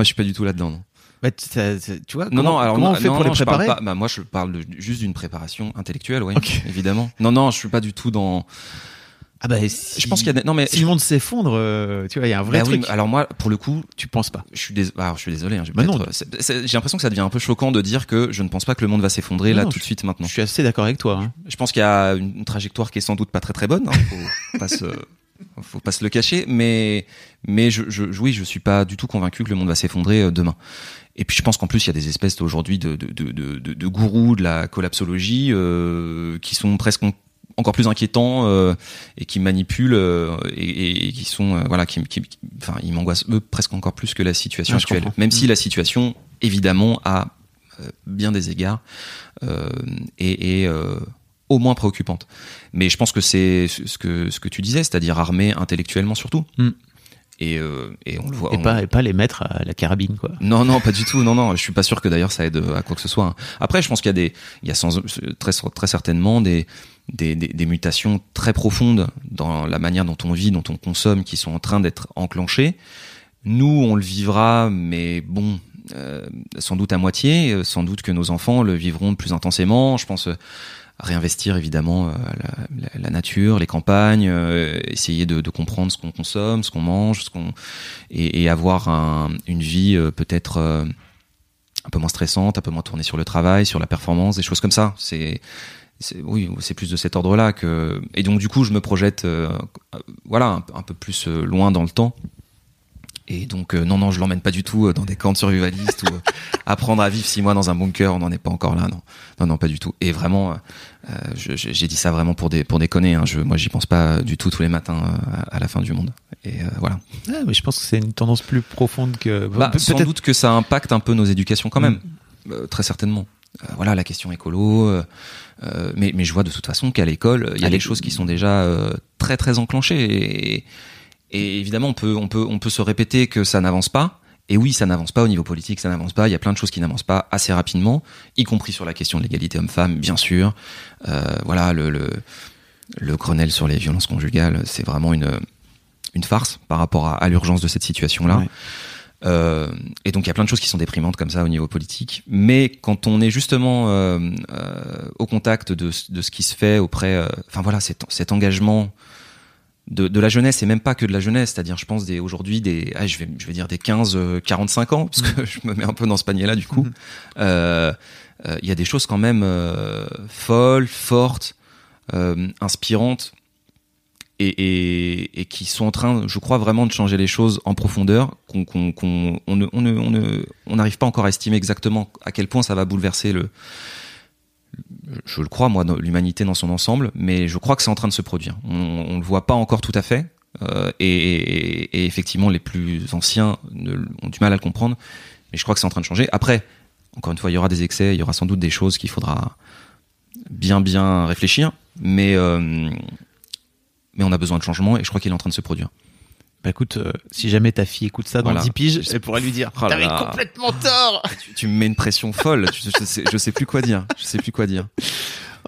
je suis pas du tout là-dedans. Non, Bah, tu- ça- ça- tu vois non, comment, non, alors comment on fait non, pour non, les je parle préparer pas- bah, moi je parle de- juste d'une préparation intellectuelle, oui, Ok. évidemment. Non, non, je suis pas du tout dans. ah bah si, Je pense qu'il y a non mais si le monde s'effondre euh, tu vois il y a un vrai Bah oui, truc mais alors moi, pour le coup, tu penses pas je suis, dés- alors, je suis désolé. hein, Bah J'ai l'impression que ça devient un peu choquant de dire que je ne pense pas que le monde va s'effondrer là non, tout de suite maintenant. je suis assez d'accord avec toi hein. Je pense qu'il y a une une trajectoire qui est sans doute pas très très bonne. Hein, faut pas se, faut pas se le cacher. Mais mais je, je oui, je suis pas du tout convaincu que le monde va s'effondrer euh, demain. Et puis je pense qu'en plus il y a des espèces aujourd'hui de de, de, de, de- gourous de la collapsologie euh, qui sont presque en- encore plus inquiétants euh, et qui manipulent euh, et, et- qui sont euh, voilà qui, qui- qui- enfin ils m'angoissent eux presque encore plus que la situation Ouais, actuelle. Même si la situation évidemment a bien des égards et, et au moins préoccupante. Mais je pense que c'est ce que, ce que tu disais, c'est-à-dire armé intellectuellement surtout. Mm. Et, euh, et on le voit. Et, on- pas, et pas les mettre à la carabine, quoi. Non, non, pas du tout. Non, non. Je suis pas sûr que d'ailleurs ça aide à quoi que ce soit. hein. Après, je pense qu'il y a des, il y a sans, très, très certainement des, des, des, des mutations très profondes dans la manière dont on vit, dont on consomme, qui sont en train d'être enclenchées. Nous, on le vivra, mais bon, euh, sans doute à moitié. Sans doute que nos enfants le vivront plus intensément. Je pense euh, réinvestir évidemment euh, la, nature, les campagnes, euh, essayer de, comprendre ce qu'on consomme, ce qu'on mange, ce qu'on et, et avoir un- une vie euh, peut-être un peu moins stressante, un peu moins tournée sur le travail, sur la performance, des choses comme ça. C'est oui, c'est plus de cet ordre-là que et donc du coup je me projette voilà un, peu plus loin dans le temps. Et donc euh, non non je l'emmène pas du tout euh, dans des camps de survivalistes ou euh, apprendre à vivre six mois dans un bunker. On n'en est pas encore là non. Non non pas du tout. Et vraiment euh, j'ai dit ça vraiment pour des pour déconner hein. je moi j'y pense pas du tout tous les matins à, à la fin du monde. Et euh, voilà. Ah, mais je pense que c'est une tendance plus profonde que. bah, Pe- sans doute que ça impacte un peu nos éducations quand même, Euh, très certainement. Euh, voilà la question écolo, euh, euh, mais, mais je vois de toute façon qu'à l'école, il y a des choses qui sont déjà très très enclenchées. Et, et évidemment on peut on peut on peut se répéter que ça n'avance pas. Et oui, ça n'avance pas au niveau politique, ça n'avance pas. Il y a plein de choses qui n'avancent pas assez rapidement, y compris sur la question de l'égalité homme-femme, bien sûr. Euh, voilà, le, le, le Grenelle sur les violences conjugales, c'est vraiment une, une farce par rapport à, à l'urgence de cette situation-là. Ouais. Euh, et donc il y a plein de choses qui sont déprimantes comme ça au niveau politique. Mais quand on est justement euh, euh, au contact de, ce- de ce qui se fait auprès, enfin voilà, cet, cet engagement de, de la jeunesse et même pas que de la jeunesse, c'est-à-dire je pense des aujourd'hui des, ah, je vais je vais dire des 15, euh, 45 ans parce que je me mets un peu dans ce panier-là du coup. Euh, euh, Il y a des choses quand même euh, folles, fortes, euh, inspirantes et, et, et qui sont en train, je crois vraiment de changer les choses en profondeur, qu'on qu'on qu'on- on ne on ne on ne on n'arrive pas encore à estimer exactement à quel point ça va bouleverser le je le crois moi l'humanité dans son ensemble, mais je crois que c'est en train de se produire. On, on le voit pas encore tout à fait, euh, et, effectivement les plus anciens ne, ont du mal à le comprendre, mais je crois que c'est en train de changer. Après, encore une fois, il y aura des excès, il y aura sans doute des choses qu'il faudra bien bien réfléchir, mais euh, mais on a besoin de changement et je crois qu'il est en train de se produire. Bah écoute, euh, si jamais ta fille écoute ça dans Voilà. 10 piges, elle pourrait lui dire Oh T'avais complètement tort Tu, tu me mets une pression folle, je, je sais, je sais plus quoi dire, je sais plus quoi dire.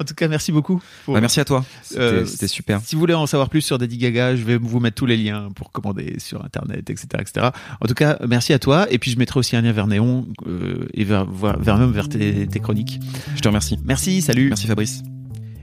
En tout cas, merci beaucoup. pour- Bah, merci à toi, c'était Euh, super. Si vous voulez en savoir plus sur Daddy Gaga, je vais vous mettre tous les liens pour commander sur internet, etc., etc. En tout cas, merci à toi. Et puis je mettrai aussi un lien vers Néon euh, et vers, vers, vers même vers tes, tes chroniques. Je te remercie. Merci, salut. Merci Fabrice.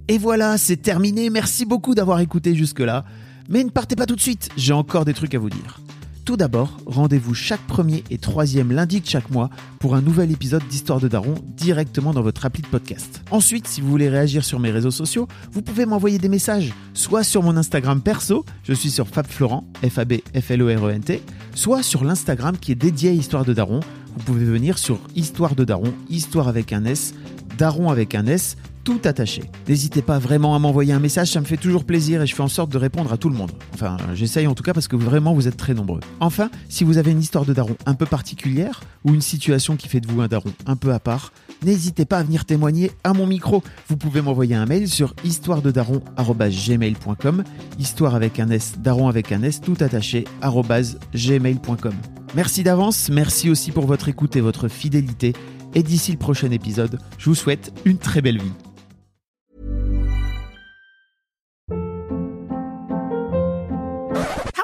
Et voilà, c'est terminé. Merci beaucoup d'avoir écouté jusque-là. Mais ne partez pas tout de suite, j'ai encore des trucs à vous dire. Tout d'abord, rendez-vous chaque premier et troisième lundi de chaque mois pour un nouvel épisode d'Histoire de Daron directement dans votre appli de podcast. Ensuite, si vous voulez réagir sur mes réseaux sociaux, vous pouvez m'envoyer des messages, soit sur mon Instagram perso, je suis sur FabFlorent, F-A-B-F-L-O-R-E-N-T, soit sur l'Instagram qui est dédié à Histoire de Daron. Vous pouvez venir sur Histoire de Daron, Histoire avec un S, Daron avec un S, attaché. N'hésitez pas vraiment à m'envoyer un message, ça me fait toujours plaisir et je fais en sorte de répondre à tout le monde. Enfin, j'essaye en tout cas parce que vraiment vous êtes très nombreux. Enfin, si vous avez une histoire de daron un peu particulière ou une situation qui fait de vous un daron un peu à part, n'hésitez pas à venir témoigner à mon micro. Vous pouvez m'envoyer un mail sur histoirededaron@gmail.com, histoire avec un S, daron avec un S, tout attaché gmail.com. Merci d'avance, merci aussi pour votre écoute et votre fidélité. Et d'ici le prochain épisode, je vous souhaite une très belle vie.